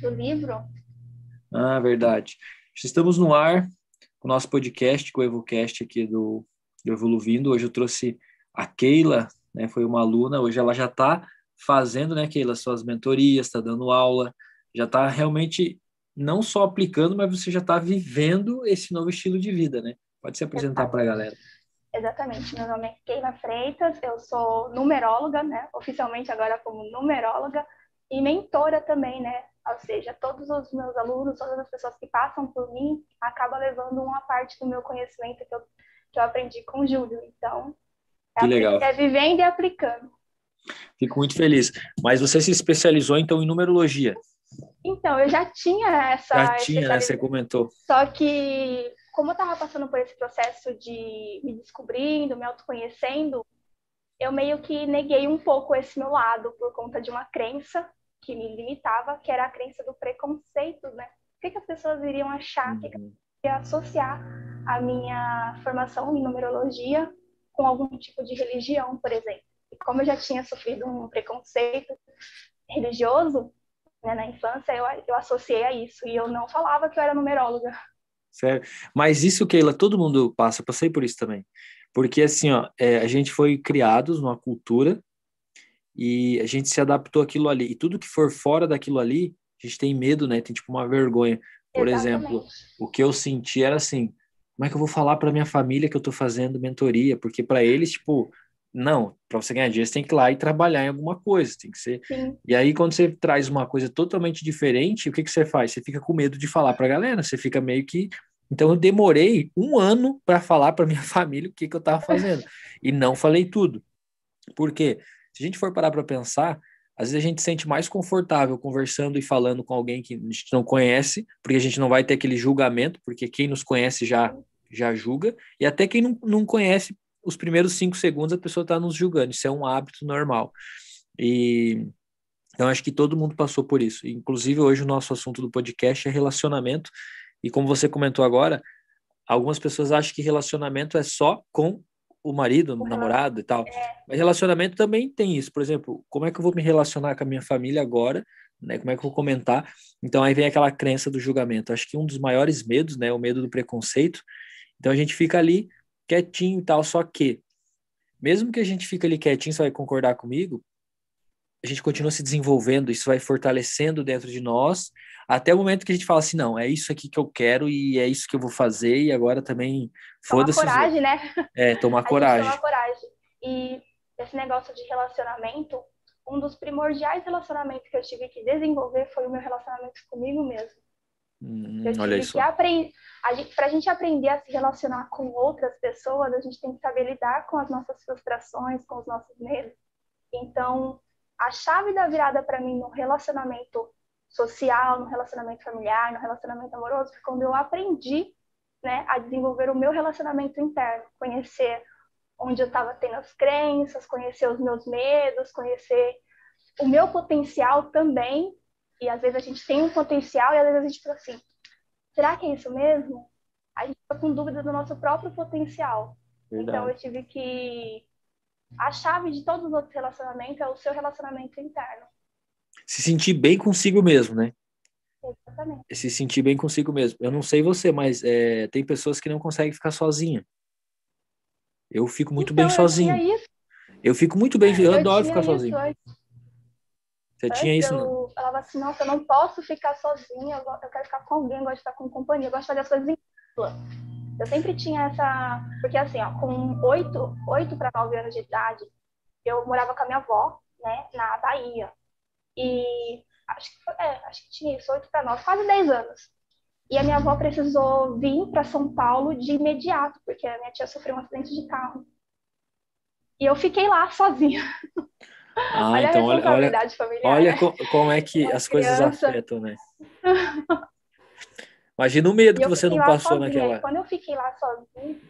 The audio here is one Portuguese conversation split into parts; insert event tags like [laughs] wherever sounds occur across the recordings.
do livro. Ah, verdade. Estamos no ar com o nosso podcast, com o EvoCast aqui do, do Evoluindo. Hoje eu trouxe a Keila, né, foi uma aluna, hoje ela já está fazendo, né, Keila, suas mentorias, está dando aula, já está realmente não só aplicando, mas você já está vivendo esse novo estilo de vida, né? Pode se apresentar para a galera. Exatamente. Meu nome é Keila Freitas, eu sou numeróloga, né? Oficialmente agora como numeróloga e mentora também, né? Ou seja, todos os meus alunos, todas as pessoas que passam por mim, acabam levando uma parte do meu conhecimento que eu, que eu aprendi com o Júlio. Então, é, que legal. é vivendo e aplicando. Fico muito feliz. Mas você se especializou, então, em numerologia? Então, eu já tinha essa... Já tinha, né? Você comentou. Só que como eu estava passando por esse processo de me descobrindo, me autoconhecendo, eu meio que neguei um pouco esse meu lado por conta de uma crença que me limitava, que era a crença do preconceito, né? O que, que as pessoas iriam achar, o que, que eu ia associar a minha formação em numerologia com algum tipo de religião, por exemplo. E como eu já tinha sofrido um preconceito religioso né, na infância, eu, eu associei a isso. E eu não falava que eu era numeróloga. Sério. Mas isso, Keila, todo mundo passa, passei por isso também. Porque assim, ó, é, a gente foi criados numa cultura e a gente se adaptou àquilo ali. E tudo que for fora daquilo ali, a gente tem medo, né? Tem tipo uma vergonha. Por Exatamente. exemplo, o que eu senti era assim: como é que eu vou falar para minha família que eu tô fazendo mentoria? Porque para eles, tipo, não, para você ganhar dinheiro, você tem que ir lá e trabalhar em alguma coisa, tem que ser. Sim. E aí, quando você traz uma coisa totalmente diferente, o que, que você faz? Você fica com medo de falar para a galera, você fica meio que. Então, eu demorei um ano para falar para minha [laughs] família o que, que eu estava fazendo. E não falei tudo. Por quê? Se a gente for parar para pensar, às vezes a gente se sente mais confortável conversando e falando com alguém que a gente não conhece, porque a gente não vai ter aquele julgamento, porque quem nos conhece já já julga, e até quem não, não conhece os primeiros cinco segundos a pessoa está nos julgando. Isso é um hábito normal. E então acho que todo mundo passou por isso. Inclusive hoje o nosso assunto do podcast é relacionamento. E como você comentou agora, algumas pessoas acham que relacionamento é só com o marido, o namorado e tal. É. Mas relacionamento também tem isso. Por exemplo, como é que eu vou me relacionar com a minha família agora? Né? Como é que eu vou comentar? Então aí vem aquela crença do julgamento. Acho que um dos maiores medos, né, o medo do preconceito. Então a gente fica ali quietinho e tal, só que, mesmo que a gente fique ali quietinho, você vai concordar comigo, a gente continua se desenvolvendo, isso vai fortalecendo dentro de nós, até o momento que a gente fala assim, não, é isso aqui que eu quero e é isso que eu vou fazer, e agora também foda-se. Tomar coragem, né? É, tomar coragem. Tomar coragem. E esse negócio de relacionamento, um dos primordiais relacionamentos que eu tive que desenvolver foi o meu relacionamento comigo mesmo. Hum, olha isso. Para a gente aprender a se relacionar com outras pessoas, a gente tem que saber lidar com as nossas frustrações, com os nossos medos. Então, a chave da virada para mim no relacionamento social, no relacionamento familiar, no relacionamento amoroso, foi quando eu aprendi né, a desenvolver o meu relacionamento interno, conhecer onde eu estava tendo as crenças, conhecer os meus medos, conhecer o meu potencial também e às vezes a gente tem um potencial e às vezes a gente fica assim, será que é isso mesmo? A gente fica com dúvida do nosso próprio potencial. Verdade. Então eu tive que a chave de todos os outros relacionamentos é o seu relacionamento interno. Se sentir bem consigo mesmo, né? Exatamente. Se sentir bem consigo mesmo. Eu não sei você, mas é, tem pessoas que não conseguem ficar sozinha. Eu fico muito então, bem sozinho. Eu fico muito bem, eu, eu adoro ficar sozinho. Você Antes tinha isso? Eu não? falava assim, nossa, eu não posso ficar sozinha, eu quero ficar com alguém, eu gosto de estar com companhia, eu gosto de fazer as coisas em dupla. Eu sempre tinha essa. Porque assim, ó, com oito, oito para nove anos de idade, eu morava com a minha avó, né, na Bahia. E acho que, foi, é, acho que tinha isso, oito para nove, quase dez anos. E a minha avó precisou vir para São Paulo de imediato, porque a minha tia sofreu um acidente de carro. E eu fiquei lá sozinha. Ah, [laughs] olha então olha, olha, familiar, olha né? como é que as criança. coisas afetam, né? [laughs] Imagina o medo que você não passou sozinha. naquela. Quando eu fiquei lá sozinha.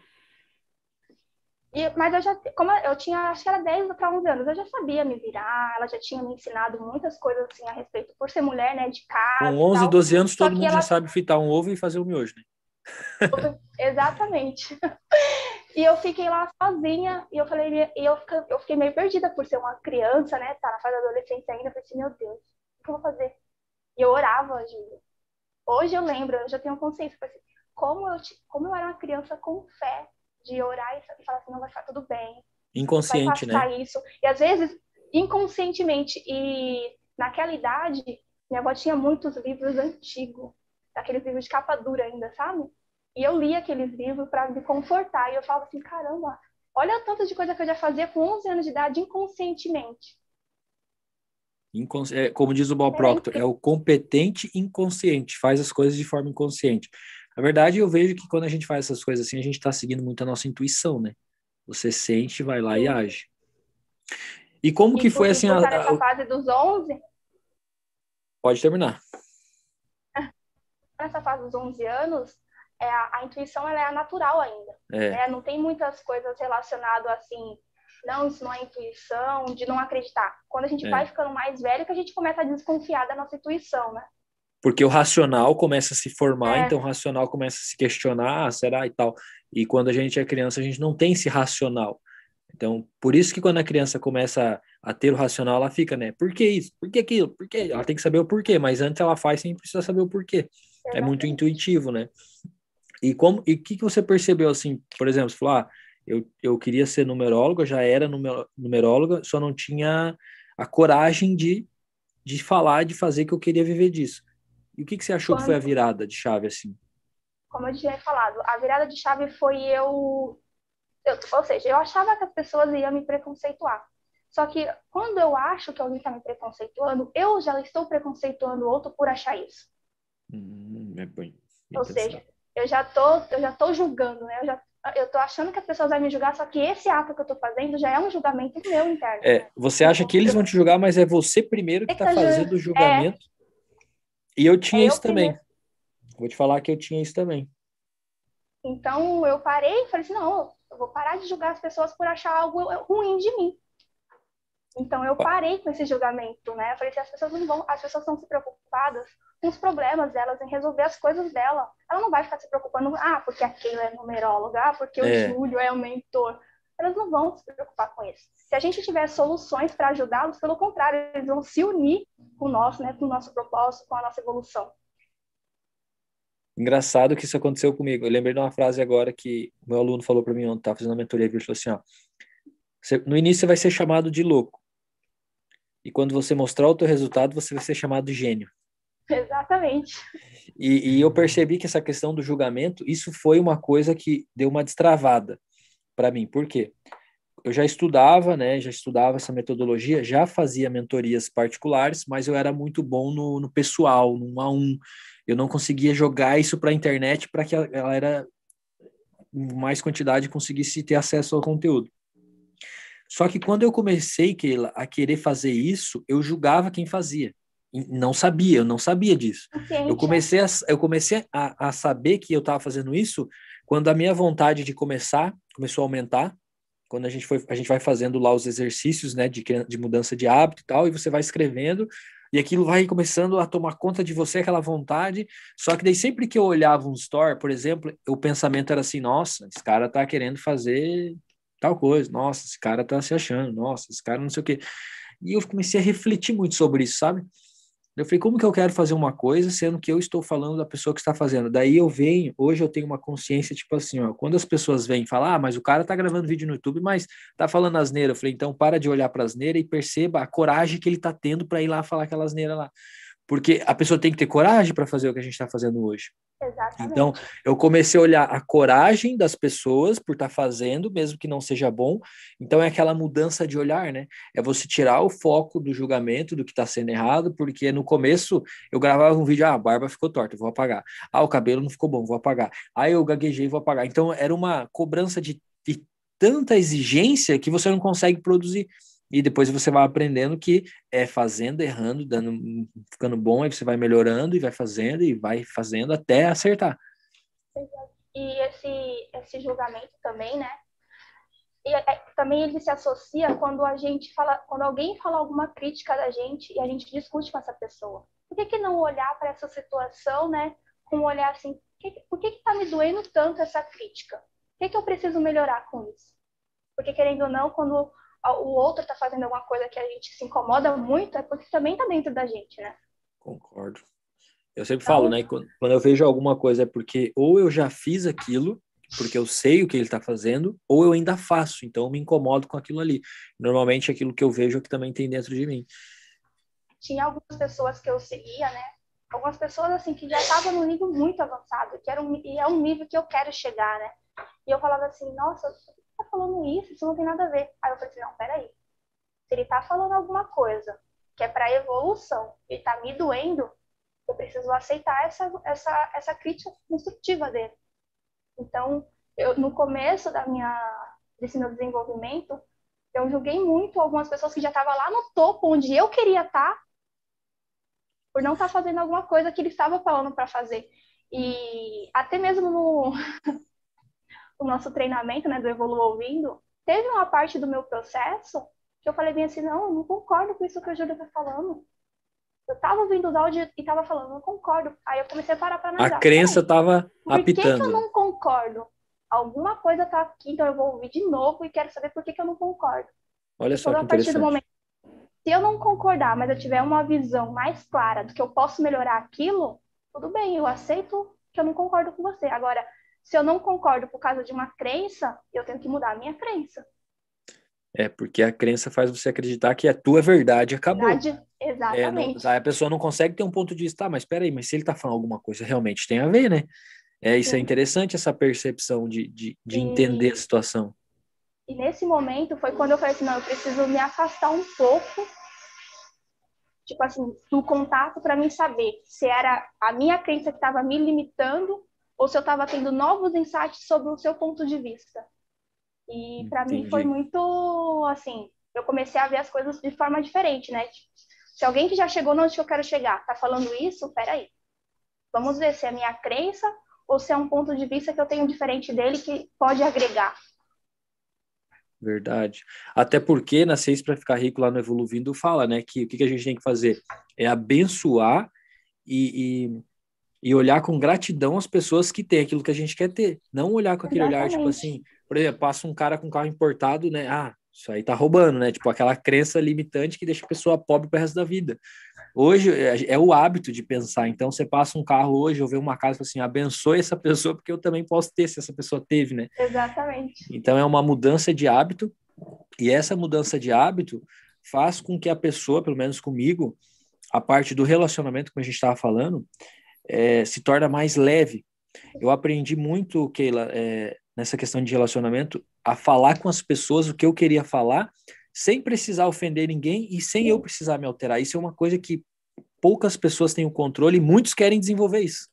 E, mas eu já, como eu tinha, acho que era 10 para 11 anos, eu já sabia me virar, ela já tinha me ensinado muitas coisas assim a respeito, por ser mulher, né, de casa. Com 11, 12 anos, todo mundo ela... já sabe fritar um ovo e fazer o miojo, né? [laughs] Exatamente. [laughs] E eu fiquei lá sozinha e eu falei, e eu, eu fiquei meio perdida por ser uma criança, né? Tá na fase da adolescência ainda. Eu falei assim, meu Deus, o que eu vou fazer? E E eu orava, Júlia. Hoje eu lembro, eu já tenho consciência, assim, como eu, como eu era uma criança com fé de orar e falar assim, não vai ficar tudo bem. Inconsciente, vai né? Isso. E às vezes, inconscientemente. E naquela idade, minha avó tinha muitos livros antigos, aqueles livros de capa dura ainda, sabe? E eu lia aqueles livros para me confortar. E eu falava assim, caramba, olha o tanto de coisa que eu já fazia com 11 anos de idade inconscientemente. Incons... É, como diz o Bob Proctor, é o competente inconsciente, faz as coisas de forma inconsciente. Na verdade, eu vejo que quando a gente faz essas coisas assim, a gente está seguindo muito a nossa intuição, né? Você sente, vai lá e age. E como e que foi assim? A, a, nessa fase dos 11? Pode terminar. Nessa fase dos 11 anos, é, a, a intuição ela é natural ainda. É. Né? Não tem muitas coisas relacionadas assim, não, isso não é intuição, de não acreditar. Quando a gente é. vai ficando mais velho, que a gente começa a desconfiar da nossa intuição, né? Porque o racional começa a se formar, é. então o racional começa a se questionar, ah, será e tal. E quando a gente é criança, a gente não tem esse racional. Então, por isso que quando a criança começa a ter o racional, ela fica, né? Por que isso? Por que aquilo? Por que? Ela tem que saber o porquê, mas antes ela faz sem precisar saber o porquê. É muito intuitivo, né? E como e o que, que você percebeu assim, por exemplo, você falou, ah, eu, eu queria ser numeróloga, já era numeróloga, só não tinha a coragem de, de falar, de fazer que eu queria viver disso. E o que, que você achou Quando... que foi a virada de chave, assim? Como eu tinha falado, a virada de chave foi eu, eu ou seja, eu achava que as pessoas iam me preconceituar. Só que quando eu acho que alguém está me preconceituando, eu já estou preconceituando o outro por achar isso. Hum, é bem, Ou seja, eu já tô, eu já tô julgando, né? Eu já eu tô achando que as pessoas vão me julgar, só que esse ato que eu tô fazendo já é um julgamento meu interno. É, você acha que eles vão te julgar, mas é você primeiro que tá fazendo o julgamento. É. E eu tinha é isso eu também. Primeiro. Vou te falar que eu tinha isso também. Então eu parei e falei assim, não, eu vou parar de julgar as pessoas por achar algo ruim de mim. Então eu parei com esse julgamento, né? Eu falei assim, as pessoas não vão, as pessoas estão se preocupadas com os problemas delas, em resolver as coisas dela. Ela não vai ficar se preocupando, ah, porque a Keila é numeróloga, ah, porque é. o Júlio é o mentor. Elas não vão se preocupar com isso. Se a gente tiver soluções para ajudá-los, pelo contrário, eles vão se unir com nós, né, com o nosso propósito, com a nossa evolução. Engraçado que isso aconteceu comigo. Eu lembrei de uma frase agora que meu aluno falou para mim ontem, estava fazendo uma mentoria, ele falou assim, ó, no início você vai ser chamado de louco. E quando você mostrar o teu resultado, você vai ser chamado de gênio. Exatamente. E, e, eu percebi que essa questão do julgamento, isso foi uma coisa que deu uma destravada para mim. Por quê? Eu já estudava, né? Já estudava essa metodologia, já fazia mentorias particulares, mas eu era muito bom no, no pessoal, no um a um. Eu não conseguia jogar isso para a internet para que a galera, mais quantidade, conseguisse ter acesso ao conteúdo. Só que quando eu comecei a querer fazer isso, eu julgava quem fazia. Não sabia, eu não sabia disso. Eu comecei a, eu comecei a, a saber que eu estava fazendo isso quando a minha vontade de começar começou a aumentar. Quando a gente, foi, a gente vai fazendo lá os exercícios né, de, de mudança de hábito e tal, e você vai escrevendo, e aquilo vai começando a tomar conta de você, aquela vontade. Só que daí sempre que eu olhava um store, por exemplo, o pensamento era assim: nossa, esse cara tá querendo fazer tal coisa, nossa, esse cara tá se achando, nossa, esse cara não sei o quê. E eu comecei a refletir muito sobre isso, sabe? Eu falei, como que eu quero fazer uma coisa, sendo que eu estou falando da pessoa que está fazendo? Daí eu venho, hoje eu tenho uma consciência, tipo assim, ó, quando as pessoas vêm falar, ah, mas o cara tá gravando vídeo no YouTube, mas tá falando asneira. Eu falei, então para de olhar para asneira e perceba a coragem que ele tá tendo para ir lá falar aquela asneira lá. Porque a pessoa tem que ter coragem para fazer o que a gente está fazendo hoje. Exatamente. Então, eu comecei a olhar a coragem das pessoas por estar tá fazendo, mesmo que não seja bom. Então, é aquela mudança de olhar, né? É você tirar o foco do julgamento, do que está sendo errado, porque no começo eu gravava um vídeo, ah, a barba ficou torta, vou apagar. Ah, o cabelo não ficou bom, vou apagar. Ah, eu gaguejei, vou apagar. Então, era uma cobrança de, de tanta exigência que você não consegue produzir. E depois você vai aprendendo que é fazendo, errando, dando, ficando bom, aí você vai melhorando e vai fazendo e vai fazendo até acertar. E esse, esse julgamento também, né? E é, também ele se associa quando a gente fala, quando alguém fala alguma crítica da gente e a gente discute com essa pessoa. Por que, que não olhar para essa situação, né? Com um olhar assim, por que está me doendo tanto essa crítica? O que, que eu preciso melhorar com isso? Porque, querendo ou não, quando o outro está fazendo alguma coisa que a gente se incomoda muito, é porque também está dentro da gente, né? Concordo. Eu sempre falo, então, né? Quando eu vejo alguma coisa é porque ou eu já fiz aquilo, porque eu sei o que ele está fazendo, ou eu ainda faço, então eu me incomodo com aquilo ali. Normalmente aquilo que eu vejo é que também tem dentro de mim. Tinha algumas pessoas que eu seguia, né? Algumas pessoas assim que já estavam no nível muito avançado, que era um, e é um nível que eu quero chegar, né? E eu falava assim, nossa, falando isso? Isso não tem nada a ver. Aí eu falei assim, não, peraí. Se ele tá falando alguma coisa que é para evolução e tá me doendo, eu preciso aceitar essa, essa, essa crítica construtiva dele. Então, eu, no começo da minha, desse meu desenvolvimento, eu julguei muito algumas pessoas que já estavam lá no topo, onde eu queria estar, tá, por não estar tá fazendo alguma coisa que ele estava falando para fazer. E até mesmo no, [laughs] no nosso treinamento, né, do Evolu Ouvindo, teve uma parte do meu processo que eu falei bem assim, não, eu não concordo com isso que a Júlia está falando. Eu tava ouvindo os áudios e tava falando, não concordo. Aí eu comecei a parar para analisar. A crença tava apitando. Por que, que eu não concordo? Alguma coisa tá aqui, então eu vou ouvir de novo e quero saber por que, que eu não concordo. Olha só que interessante. Momento, se eu não concordar, mas eu tiver uma visão mais clara do que eu posso melhorar aquilo, tudo bem, eu aceito que eu não concordo com você. Agora, se eu não concordo por causa de uma crença, eu tenho que mudar a minha crença. É, porque a crença faz você acreditar que a tua verdade acabou. Verdade, exatamente. É, não, a pessoa não consegue ter um ponto de vista, tá, mas peraí, mas se ele tá falando alguma coisa, realmente tem a ver, né? É, isso é Sim. é interessante, essa percepção de, de, de e, entender a situação. E nesse momento foi quando eu falei assim, não, eu preciso me afastar um pouco, tipo assim, do contato para mim saber se era a minha crença que estava me limitando ou se eu estava tendo novos insights sobre o seu ponto de vista. E para mim foi muito assim, eu comecei a ver as coisas de forma diferente, né? Tipo, se alguém que já chegou onde eu quero chegar tá falando isso, peraí. Vamos ver se é minha crença ou se é um ponto de vista que eu tenho diferente dele que pode agregar. Verdade. Até porque na Seis para Ficar Rico lá no Evoluindo fala, né, que o que, a gente tem que fazer é abençoar e, e, e, olhar com gratidão as pessoas que têm aquilo que a gente quer ter. Não olhar com aquele Exatamente. olhar, tipo assim, por exemplo, passa um cara com carro importado, né? Ah, isso aí tá roubando, né? Tipo, aquela crença limitante que deixa a pessoa pobre pro resto da vida. Hoje é, é o hábito de pensar. Então, você passa um carro hoje, ou vê uma casa assim, abençoe essa pessoa, porque eu também posso ter, se essa pessoa teve, né? Exatamente. Então, é uma mudança de hábito. E essa mudança de hábito faz com que a pessoa, pelo menos comigo, a parte do relacionamento, como a gente estava falando, é, se torna mais leve. Eu aprendi muito, Keila, é, nessa questão de relacionamento, a falar com as pessoas o que eu queria falar, sem precisar ofender ninguém e sem eu precisar me alterar. Isso é uma coisa que poucas pessoas têm o controle e muitos querem desenvolver isso.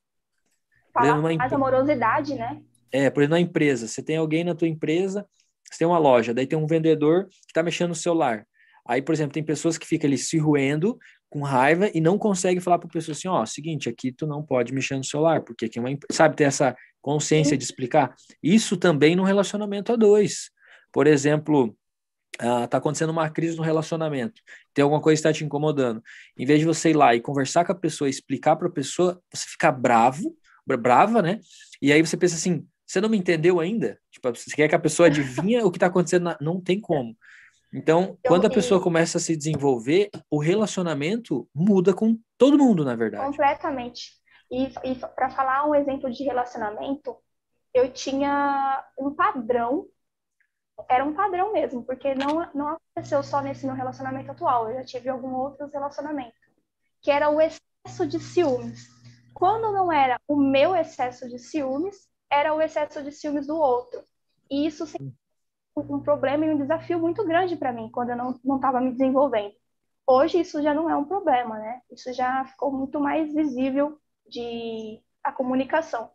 Falar mais amorosidade, né? É, por exemplo, na empresa, você tem alguém na tua empresa, você tem uma loja, daí tem um vendedor que está mexendo no celular. Aí, por exemplo, tem pessoas que ficam ali se roendo com raiva e não conseguem falar para a pessoa assim, ó, seguinte, aqui tu não pode mexer no celular, porque aqui é uma, sabe, tem essa consciência de explicar. Isso também no relacionamento a dois. Por exemplo, está ah, acontecendo uma crise no relacionamento, tem alguma coisa que está te incomodando. Em vez de você ir lá e conversar com a pessoa, explicar para a pessoa, você fica bravo, brava, né? E aí você pensa assim, você não me entendeu ainda? Tipo, você quer que a pessoa adivinha o que está acontecendo? Não tem como. Então, quando a pessoa começa a se desenvolver, o relacionamento muda com todo mundo, na verdade. Completamente. E, e para falar um exemplo de relacionamento, eu tinha um padrão, era um padrão mesmo, porque não, não aconteceu só nesse meu relacionamento atual, eu já tive algum outros relacionamentos, que era o excesso de ciúmes. Quando não era o meu excesso de ciúmes, era o excesso de ciúmes do outro. E isso sempre um problema e um desafio muito grande para mim, quando eu não estava me desenvolvendo. Hoje isso já não é um problema, né? Isso já ficou muito mais visível de a comunicação.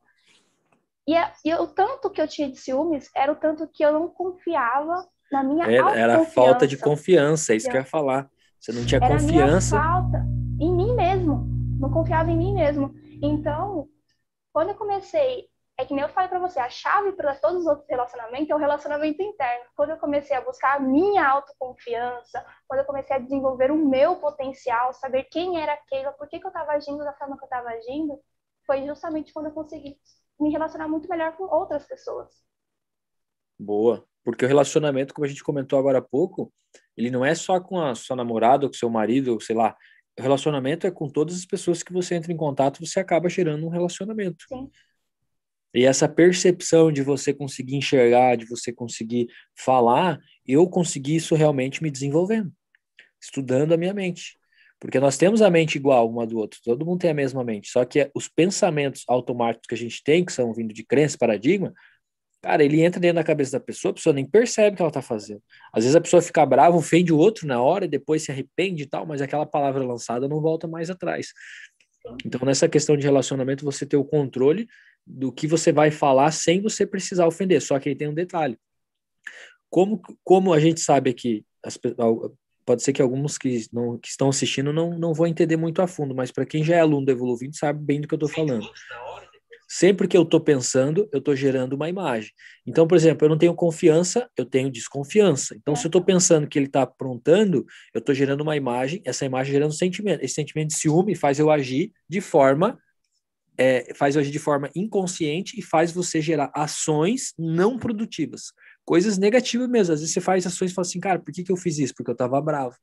E, a, e o tanto que eu tinha de ciúmes era o tanto que eu não confiava na minha Era, era a falta de confiança, é isso que eu ia falar. Você não tinha era confiança. Falta em mim mesmo. Não confiava em mim mesmo. Então, quando eu comecei é que nem eu falei para você, a chave para todos os outros relacionamentos é o relacionamento interno. Quando eu comecei a buscar a minha autoconfiança, quando eu comecei a desenvolver o meu potencial, saber quem era aquela, por que, que eu estava agindo da forma que eu estava agindo, foi justamente quando eu consegui me relacionar muito melhor com outras pessoas. Boa, porque o relacionamento, como a gente comentou agora há pouco, ele não é só com a sua namorada, ou com seu marido, ou sei lá, relacionamento é com todas as pessoas que você entra em contato, você acaba gerando um relacionamento. Sim. E essa percepção de você conseguir enxergar, de você conseguir falar, eu consegui isso realmente me desenvolvendo, estudando a minha mente. Porque nós temos a mente igual uma do outro, todo mundo tem a mesma mente, só que os pensamentos automáticos que a gente tem, que são vindo de crença, paradigma, Cara, ele entra dentro da cabeça da pessoa, a pessoa nem percebe o que ela tá fazendo. Às vezes a pessoa fica brava, ofende o outro na hora depois se arrepende e tal, mas aquela palavra lançada não volta mais atrás. Então, nessa questão de relacionamento, você ter o controle do que você vai falar sem você precisar ofender. Só que aí tem um detalhe. Como, como a gente sabe aqui, as, pode ser que alguns que, não, que estão assistindo não, não vão entender muito a fundo, mas para quem já é aluno do Evoluindo sabe bem do que eu estou falando. Sempre que eu estou pensando, eu estou gerando uma imagem. Então, por exemplo, eu não tenho confiança, eu tenho desconfiança. Então, se eu estou pensando que ele está aprontando, eu estou gerando uma imagem, essa imagem gerando sentimento. Esse sentimento de ciúme faz eu agir de forma é, faz eu agir de forma inconsciente e faz você gerar ações não produtivas, coisas negativas mesmo. Às vezes você faz ações e fala assim, cara, por que, que eu fiz isso? Porque eu estava bravo.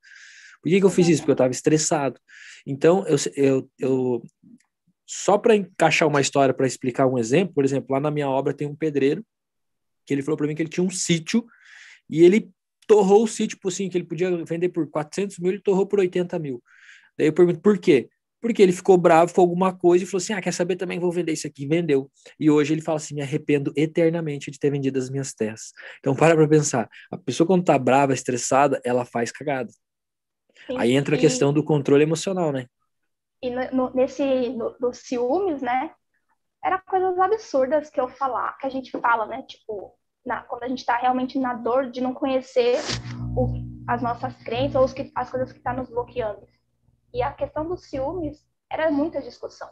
Por que, que eu fiz isso? Porque eu estava estressado. Então, eu, eu, eu só para encaixar uma história, para explicar um exemplo, por exemplo, lá na minha obra tem um pedreiro que ele falou para mim que ele tinha um sítio e ele torrou o sítio, por assim, que ele podia vender por 400 mil, ele torrou por 80 mil. Daí eu pergunto, por quê? Porque ele ficou bravo com alguma coisa e falou assim, ah, quer saber também, vou vender isso aqui. Vendeu. E hoje ele fala assim, me arrependo eternamente de ter vendido as minhas terras. Então, para para pensar. A pessoa quando tá brava, estressada, ela faz cagada. Sim, Aí entra a questão do controle emocional, né? E no, nesse, no, dos ciúmes, né? Era coisas absurdas que eu falar, que a gente fala, né? Tipo, na, quando a gente está realmente na dor de não conhecer o, as nossas crenças ou que, as coisas que estão tá nos bloqueando. E a questão dos ciúmes era muita discussão.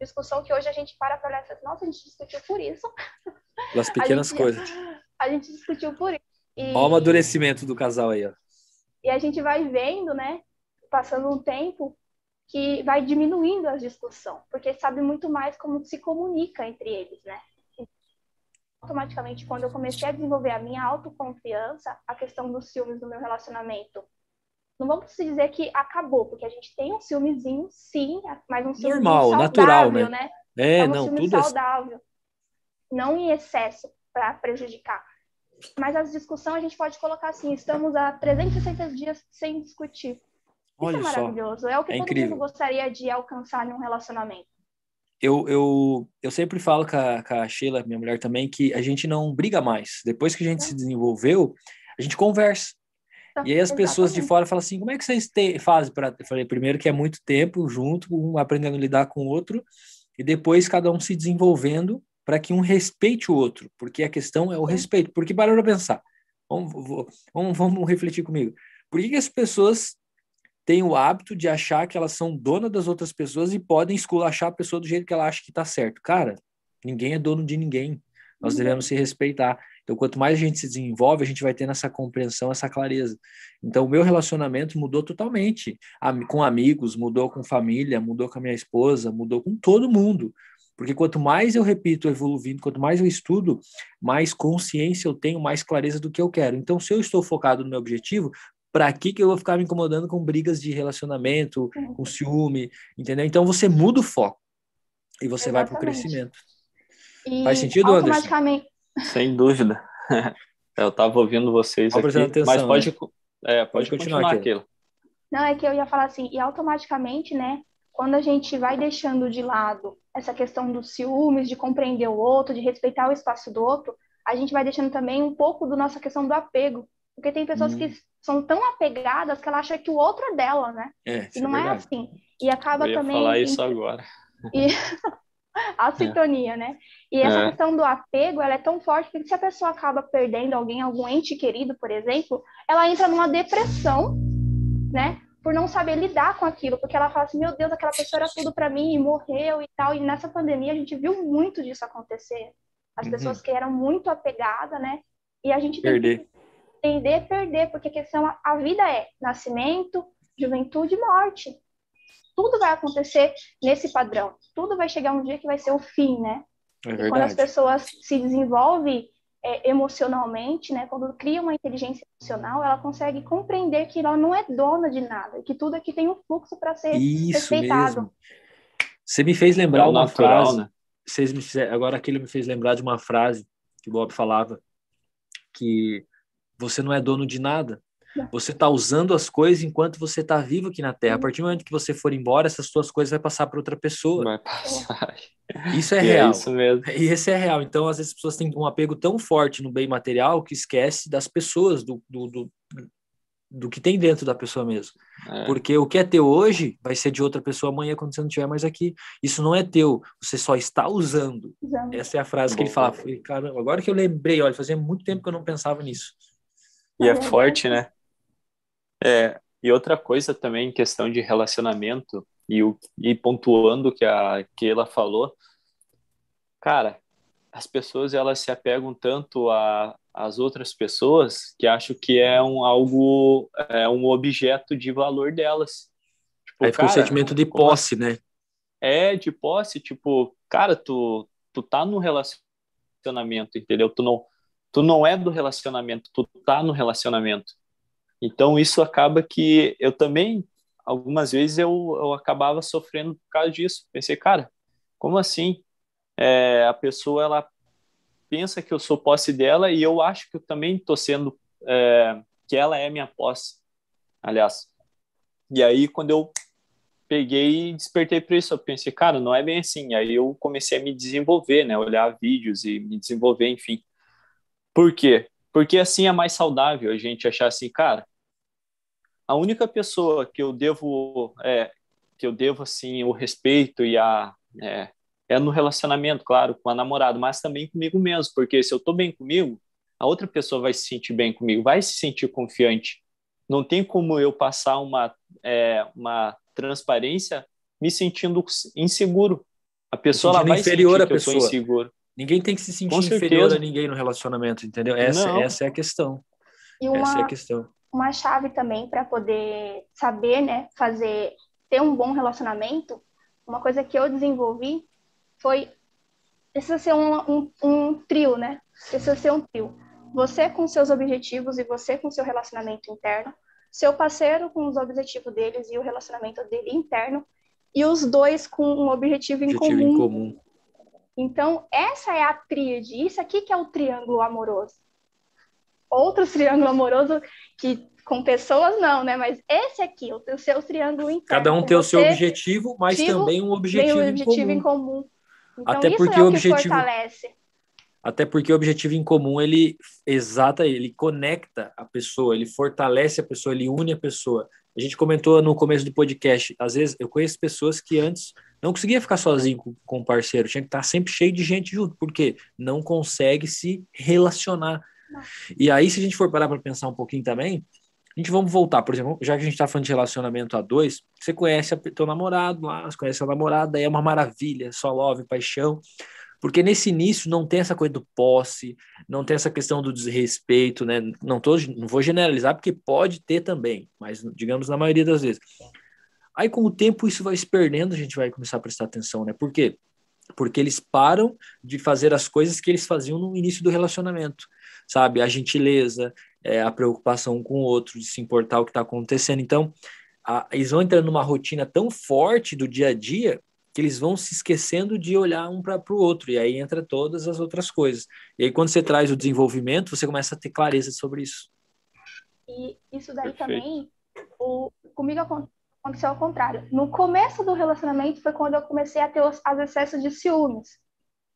Discussão que hoje a gente para para olhar e nossa, a gente discutiu por isso. [laughs] As pequenas gente, coisas. [laughs] A gente discutiu por isso. E, Olha o amadurecimento do casal aí, ó. E a gente vai vendo, né? Passando um tempo, que vai diminuindo a discussão, porque sabe muito mais como se comunica entre eles, né? Automaticamente, quando eu comecei a desenvolver a minha autoconfiança, a questão dos ciúmes no meu relacionamento, não vamos dizer que acabou, porque a gente tem um ciúmezinho, sim, mas um ciúme normal, saudável, natural, né? né? É, é um não, ciúme tudo saudável, é... não em excesso para prejudicar. Mas as discussões a gente pode colocar assim: estamos há 360 dias sem discutir. Olha Isso é maravilhoso. Só. É o que é todo incrível. mundo gostaria de alcançar em um relacionamento. Eu, eu, eu sempre falo com a, com a Sheila, minha mulher também, que a gente não briga mais. Depois que a gente é. se desenvolveu, a gente conversa. Tá, e aí as Exatamente. pessoas de fora falam assim, como é que vocês te, fazem para... Eu falei, primeiro que é muito tempo junto, um aprendendo a lidar com o outro, e depois cada um se desenvolvendo para que um respeite o outro, porque a questão é o respeito. Porque para pensar, vamos, vamos, vamos refletir comigo. Por que, que as pessoas têm o hábito de achar que elas são donas das outras pessoas e podem esculachar a pessoa do jeito que ela acha que está certo. Cara, ninguém é dono de ninguém. Nós uhum. devemos se respeitar. Então, quanto mais a gente se desenvolve, a gente vai tendo essa compreensão, essa clareza. Então, o meu relacionamento mudou totalmente. Com amigos, mudou com família, mudou com a minha esposa, mudou com todo mundo. Porque quanto mais eu repito evoluindo, quanto mais eu estudo, mais consciência eu tenho, mais clareza do que eu quero. Então, se eu estou focado no meu objetivo, para que que eu vou ficar me incomodando com brigas de relacionamento, com ciúme, entendeu? Então você muda o foco e você Exatamente. vai para o crescimento. E Faz sentido, automaticamente... Anderson? Sem dúvida. [laughs] eu estava ouvindo vocês aqui, atenção, mas pode, né? é, pode, pode continuar, continuar aquilo. Não, é que eu ia falar assim, e automaticamente, né, quando a gente vai deixando de lado essa questão dos ciúmes, de compreender o outro, de respeitar o espaço do outro, a gente vai deixando também um pouco da nossa questão do apego. Porque tem pessoas hum. que são tão apegadas que ela acha que o outro é dela, né? É, e não é, é, assim. E acaba Eu ia também. falar isso agora. E... [laughs] [laughs] a sintonia, é. né? E essa é. questão do apego, ela é tão forte que se a pessoa acaba perdendo alguém, algum ente querido, por exemplo, ela entra numa depressão, né? Por não saber lidar com aquilo, porque ela fala assim, meu Deus, aquela pessoa era tudo para mim e morreu e tal. E nessa pandemia a gente viu muito disso acontecer. As uhum. pessoas que eram muito apegadas, né? E a gente Perder. tem que tender perder, porque a questão, a vida é nascimento, juventude e morte. Tudo vai acontecer nesse padrão. Tudo vai chegar um dia que vai ser o fim, né? É quando as pessoas se desenvolvem é, emocionalmente, né, quando cria uma inteligência emocional, ela consegue compreender que ela não é dona de nada, que tudo aqui tem um fluxo para ser Isso respeitado. Mesmo. Você me fez lembrar é uma natural, frase. Né? Vocês me fizeram, agora aquilo me fez lembrar de uma frase que o Bob falava que você não é dono de nada. Você está usando as coisas enquanto você está vivo aqui na Terra. A partir do momento que você for embora, essas suas coisas vai passar para outra pessoa. Vai passar. Isso é e é real. É isso mesmo. E esse é real. Então, às vezes, as pessoas têm um apego tão forte no bem material que esquece das pessoas, do, do, do, do que tem dentro da pessoa mesmo. É. Porque o que é teu hoje vai ser de outra pessoa amanhã quando você não estiver mais aqui. Isso não é teu, você só está usando. Exato. Essa é a frase que ele fala. Caramba, agora que eu lembrei, olha, fazia muito tempo que eu não pensava nisso. E é forte, né? É, e outra coisa também, questão de relacionamento, e, o, e pontuando o que a Keila falou, cara, as pessoas elas se apegam tanto a as outras pessoas que acham que é um algo é um objeto de valor delas. Tipo, Aí fica o sentimento de posse, né? É, de posse, tipo, cara, tu tu tá no relacionamento, entendeu? Tu não tu não é do relacionamento, tu tá no relacionamento. Então isso acaba que eu também algumas vezes eu, eu acabava sofrendo por causa disso. Pensei, cara, como assim? É, a pessoa ela pensa que eu sou posse dela e eu acho que eu também estou sendo é, que ela é minha posse, aliás. E aí quando eu peguei e despertei para isso, eu pensei, cara, não é bem assim. Aí eu comecei a me desenvolver, né, olhar vídeos e me desenvolver, enfim. Por quê? Porque assim é mais saudável a gente achar assim, cara, a única pessoa que eu devo, é, que eu devo assim o respeito e a é, é no relacionamento, claro, com a namorada, mas também comigo mesmo, porque se eu tô bem comigo, a outra pessoa vai se sentir bem comigo, vai se sentir confiante. Não tem como eu passar uma é, uma transparência me sentindo inseguro. A pessoa ela vai inferior sentir que pessoa. eu sou inseguro. Ninguém tem que se sentir inferior a ninguém no relacionamento, entendeu? Essa, essa é a questão. E uma, essa é a questão. Uma chave também para poder saber, né, fazer, ter um bom relacionamento, uma coisa que eu desenvolvi foi precisa ser um, um, um trio, né? Precisa ser um trio. Você com seus objetivos e você com seu relacionamento interno, seu parceiro com os objetivos deles e o relacionamento dele interno, e os dois com um objetivo, objetivo em comum. Em comum. Então, essa é a tríade, isso aqui que é o triângulo amoroso. Outro triângulo amoroso que com pessoas não, né? Mas esse aqui, o seu triângulo interno. Cada um tem o seu objetivo, mas também um objetivo, um objetivo em comum. Em comum. Então, Até porque é o objetivo fortalece. Até porque o objetivo em comum, ele exata, ele conecta a pessoa, ele fortalece a pessoa, ele une a pessoa. A gente comentou no começo do podcast, às vezes eu conheço pessoas que antes não conseguia ficar sozinho com, com parceiro, tinha que estar sempre cheio de gente junto, porque não consegue se relacionar. E aí, se a gente for parar para pensar um pouquinho também, a gente vamos voltar, por exemplo, já que a gente está falando de relacionamento a dois, você conhece o teu namorado lá, você conhece a namorada, é uma maravilha, só love, paixão, porque nesse início não tem essa coisa do posse, não tem essa questão do desrespeito, né? Não, tô, não vou generalizar, porque pode ter também, mas digamos na maioria das vezes. Aí, com o tempo, isso vai se perdendo, a gente vai começar a prestar atenção, né? Por quê? Porque eles param de fazer as coisas que eles faziam no início do relacionamento, sabe? A gentileza, é, a preocupação com o outro, de se importar o que está acontecendo. Então, a, eles vão entrando numa rotina tão forte do dia a dia que eles vão se esquecendo de olhar um para o outro, e aí entra todas as outras coisas. E aí, quando você traz o desenvolvimento, você começa a ter clareza sobre isso. E isso daí Perfeito. também, o, comigo aconteceu ao contrário. No começo do relacionamento foi quando eu comecei a ter os, as excessos de ciúmes.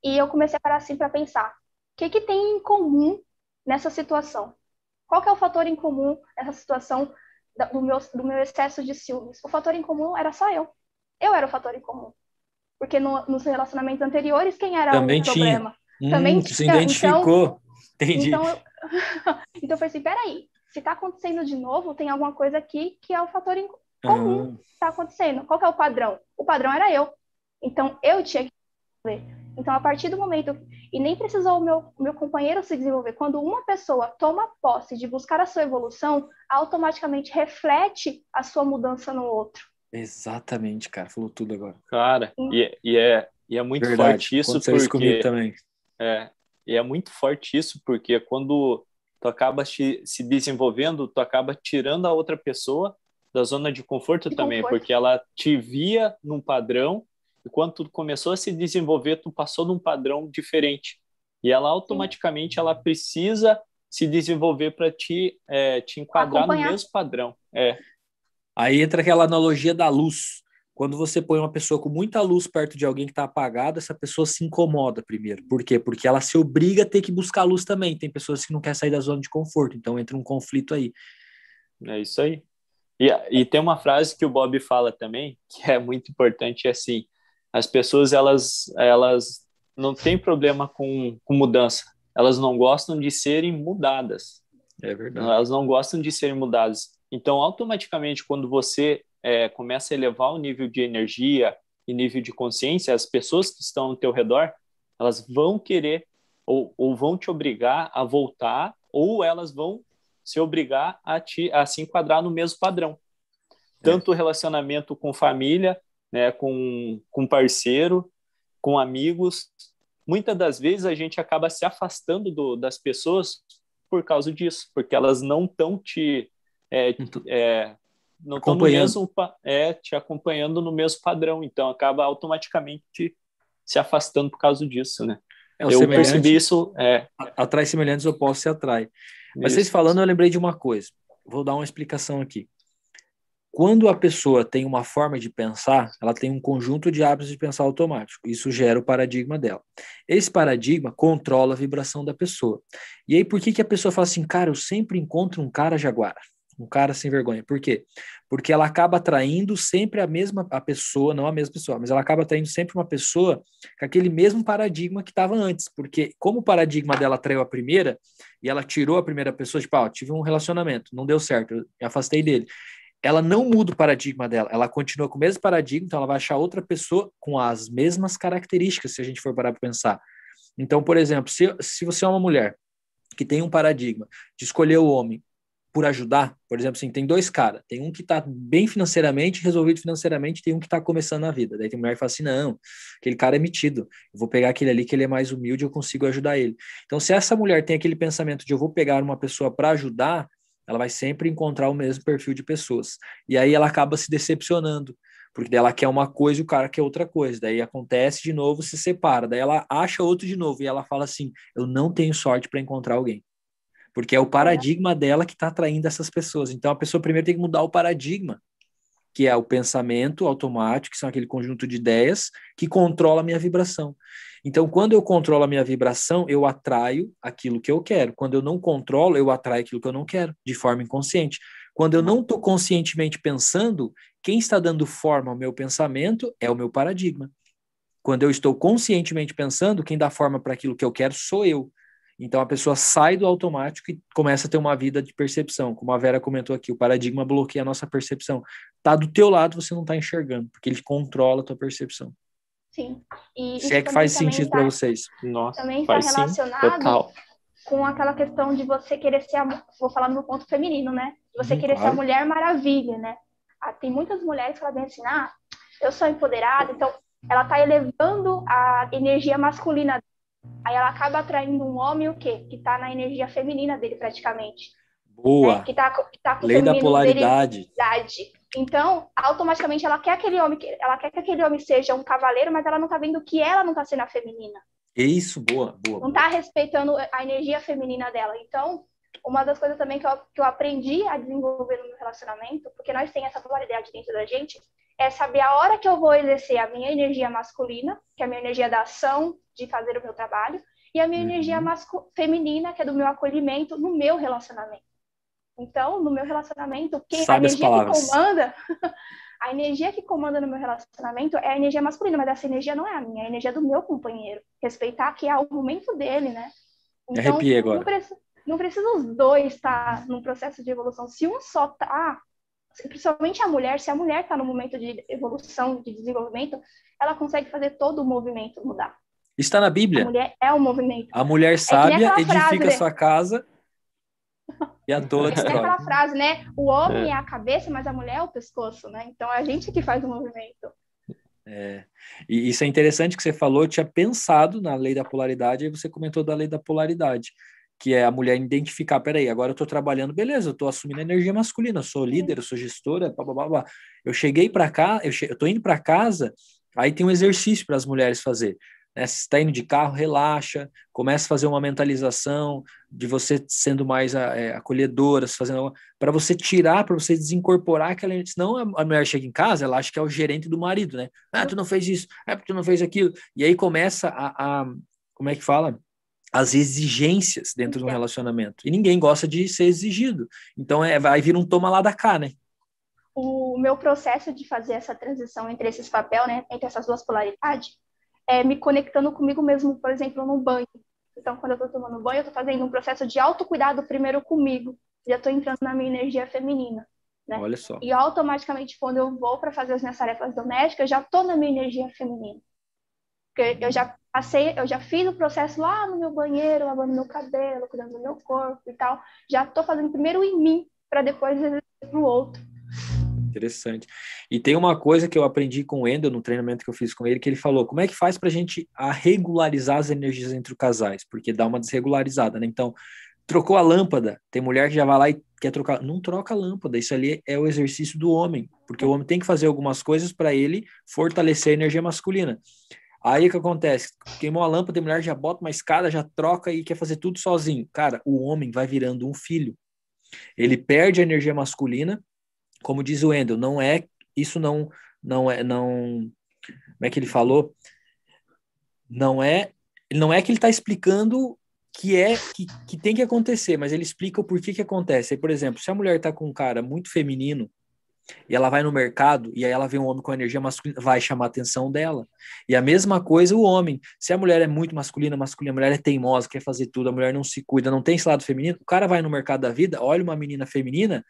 E eu comecei a parar assim para pensar: o que, que tem em comum nessa situação? Qual que é o fator em comum nessa situação do meu, do meu excesso de ciúmes? O fator em comum era só eu. Eu era o fator em comum. Porque no, nos relacionamentos anteriores, quem era Também o problema? Hum, Também tinha. Se identificou. Então, Entendi. Então, eu... [laughs] então eu falei assim, peraí, se está acontecendo de novo, tem alguma coisa aqui que é o fator em comum está acontecendo. Qual é o padrão? O padrão era eu. Então, eu tinha que ver. Então, a partir do momento. E nem precisou o meu, meu companheiro se desenvolver. Quando uma pessoa toma posse de buscar a sua evolução, automaticamente reflete a sua mudança no outro. Exatamente, cara. Falou tudo agora. Cara, e, é, e, é, e é muito Verdade. forte isso Aconteceu porque. Isso comigo também. É, E é muito forte isso, porque quando tu acaba te, se desenvolvendo, tu acaba tirando a outra pessoa da zona de conforto de também, conforto. porque ela te via num padrão e quando tu começou a se desenvolver, tu passou num padrão diferente. E ela automaticamente ela precisa se desenvolver para te, é, te enquadrar Acompanhar. no mesmo padrão. É. Aí entra aquela analogia da luz. Quando você põe uma pessoa com muita luz perto de alguém que está apagado, essa pessoa se incomoda primeiro. Por quê? Porque ela se obriga a ter que buscar luz também. Tem pessoas que não querem sair da zona de conforto, então entra um conflito aí. É isso aí. E, e tem uma frase que o Bob fala também, que é muito importante, é assim, as pessoas, elas, elas não têm problema com, com mudança, elas não gostam de serem mudadas. É verdade. Elas não gostam de serem mudadas. Então, automaticamente, quando você é, começa a elevar o nível de energia e nível de consciência, as pessoas que estão ao teu redor, elas vão querer ou, ou vão te obrigar a voltar ou elas vão se obrigar a, te, a se enquadrar no mesmo padrão. Tanto o relacionamento com família, né, com, com parceiro, com amigos. Muitas das vezes a gente acaba se afastando do, das pessoas por causa disso, porque elas não estão te é, é, não estão no mesmo é te acompanhando no mesmo padrão, então acaba automaticamente se afastando por causa disso, né? É, eu percebi isso. É... Atrai semelhantes, opostos se atrai. Mas vocês falando, eu lembrei de uma coisa. Vou dar uma explicação aqui. Quando a pessoa tem uma forma de pensar, ela tem um conjunto de hábitos de pensar automático. Isso gera o paradigma dela. Esse paradigma controla a vibração da pessoa. E aí, por que, que a pessoa fala assim, cara, eu sempre encontro um cara jaguara? Um cara sem vergonha. Por quê? Porque ela acaba atraindo sempre a mesma a pessoa, não a mesma pessoa, mas ela acaba atraindo sempre uma pessoa com aquele mesmo paradigma que estava antes. Porque, como o paradigma dela atraiu a primeira, e ela tirou a primeira pessoa, tipo, ah, tive um relacionamento, não deu certo, eu me afastei dele. Ela não muda o paradigma dela, ela continua com o mesmo paradigma, então ela vai achar outra pessoa com as mesmas características, se a gente for parar para pensar. Então, por exemplo, se, se você é uma mulher que tem um paradigma de escolher o homem por ajudar, por exemplo, assim, tem dois caras, tem um que está bem financeiramente, resolvido financeiramente, tem um que está começando na vida. Daí tem mulher que fala assim, não, aquele cara é metido, eu vou pegar aquele ali que ele é mais humilde, eu consigo ajudar ele. Então, se essa mulher tem aquele pensamento de eu vou pegar uma pessoa para ajudar, ela vai sempre encontrar o mesmo perfil de pessoas. E aí ela acaba se decepcionando, porque ela quer uma coisa e o cara quer outra coisa. Daí acontece de novo, se separa. Daí ela acha outro de novo e ela fala assim: eu não tenho sorte para encontrar alguém porque é o paradigma dela que está atraindo essas pessoas. Então a pessoa primeiro tem que mudar o paradigma, que é o pensamento automático, que são aquele conjunto de ideias que controla a minha vibração. Então, quando eu controlo a minha vibração, eu atraio aquilo que eu quero. Quando eu não controlo, eu atraio aquilo que eu não quero, de forma inconsciente. Quando eu não estou conscientemente pensando, quem está dando forma ao meu pensamento é o meu paradigma. Quando eu estou conscientemente pensando, quem dá forma para aquilo que eu quero sou eu. Então a pessoa sai do automático e começa a ter uma vida de percepção. Como a Vera comentou aqui, o paradigma bloqueia a nossa percepção. Tá do teu lado, você não está enxergando, porque ele controla a tua percepção. Sim. E Se é que faz sentido tá, para vocês. Nossa, também está relacionado sim, com aquela questão de você querer ser, a, vou falar no ponto feminino, né? Você hum, querer claro. ser a mulher maravilha, né? Ah, tem muitas mulheres que vêm assim, ah, eu sou empoderada, então ela está elevando a energia masculina Aí ela acaba atraindo um homem o quê? Que está na energia feminina dele praticamente. Boa. Né? Que está tá com Lei da polaridade. Dele, então, automaticamente ela quer aquele homem, ela quer que aquele homem seja um cavaleiro, mas ela não está vendo que ela não está sendo a feminina. Isso, boa, boa. Não está respeitando a energia feminina dela. Então, uma das coisas também que eu, que eu aprendi a desenvolver no meu relacionamento, porque nós temos essa polaridade dentro da gente, é saber a hora que eu vou exercer a minha energia masculina, que é a minha energia da ação, de fazer o meu trabalho, e a minha uhum. energia feminina, que é do meu acolhimento no meu relacionamento. Então, no meu relacionamento, quem, a energia que comanda, [laughs] a energia que comanda no meu relacionamento é a energia masculina, mas essa energia não é a minha, é a energia do meu companheiro. Respeitar que é o momento dele, né? Então, Arrepiei agora. Não precisa, não precisa os dois estar num processo de evolução. Se um só tá, principalmente a mulher, se a mulher está no momento de evolução, de desenvolvimento, ela consegue fazer todo o movimento mudar. Está na Bíblia. A mulher é o movimento. A mulher sábia é edifica frase, né? sua casa e a toa É aquela frase, né? O homem é. é. a cabeça, mas a mulher é o pescoço, né? Então é a gente que faz o movimento. É É. E isso é interessante que você falou, eu tinha pensado na lei da polaridade, aí você comentou da lei da polaridade, que é a mulher identificar, peraí, agora eu estou trabalhando, beleza, eu estou assumindo energia masculina, sou líder, sou gestora, blá, blá, blá, Eu cheguei para cá, eu, che... eu tô indo para casa, aí tem um exercício para as mulheres fazer. Né? Se está indo de carro, relaxa, começa a fazer uma mentalização de você sendo mais é, acolhedora, fazendo para você tirar, para você desincorporar aquela. Senão a mulher chega em casa, ela acha que é o gerente do marido, né? Ah, tu não fez isso, é porque tu não fez aquilo. E aí começa a, a como é que fala? As exigências dentro de um relacionamento. E ninguém gosta de ser exigido. Então é, vai vir um toma lá da cá, né? O meu processo de fazer essa transição entre esses papéis, né, entre essas duas polaridades, é, me conectando comigo mesmo, por exemplo, no banho. Então, quando eu estou tomando banho, eu estou fazendo um processo de autocuidado primeiro comigo. Já estou entrando na minha energia feminina. Né? Olha só. E automaticamente, quando eu vou para fazer as minhas tarefas domésticas, eu já estou na minha energia feminina. Porque eu já passei, eu já fiz o processo lá no meu banheiro, lavando meu cabelo, cuidando do meu corpo e tal. Já estou fazendo primeiro em mim, para depois exercer para o outro. Interessante. E tem uma coisa que eu aprendi com o Endo no treinamento que eu fiz com ele, que ele falou: como é que faz para a gente regularizar as energias entre os casais? Porque dá uma desregularizada, né? Então, trocou a lâmpada, tem mulher que já vai lá e quer trocar. Não troca a lâmpada, isso ali é o exercício do homem, porque o homem tem que fazer algumas coisas para ele fortalecer a energia masculina. Aí o que acontece? Queimou a lâmpada, a mulher já bota uma escada, já troca e quer fazer tudo sozinho. Cara, o homem vai virando um filho. Ele perde a energia masculina como diz o Wendel, não é isso não não é não como é que ele falou? Não é não é que ele está explicando que é que, que tem que acontecer, mas ele explica o porquê que acontece. Aí, por exemplo, se a mulher está com um cara muito feminino e ela vai no mercado e aí ela vê um homem com energia masculina, vai chamar a atenção dela. E a mesma coisa o homem. Se a mulher é muito masculina, masculina, a mulher é teimosa, quer fazer tudo, a mulher não se cuida, não tem esse lado feminino, o cara vai no mercado da vida, olha uma menina feminina,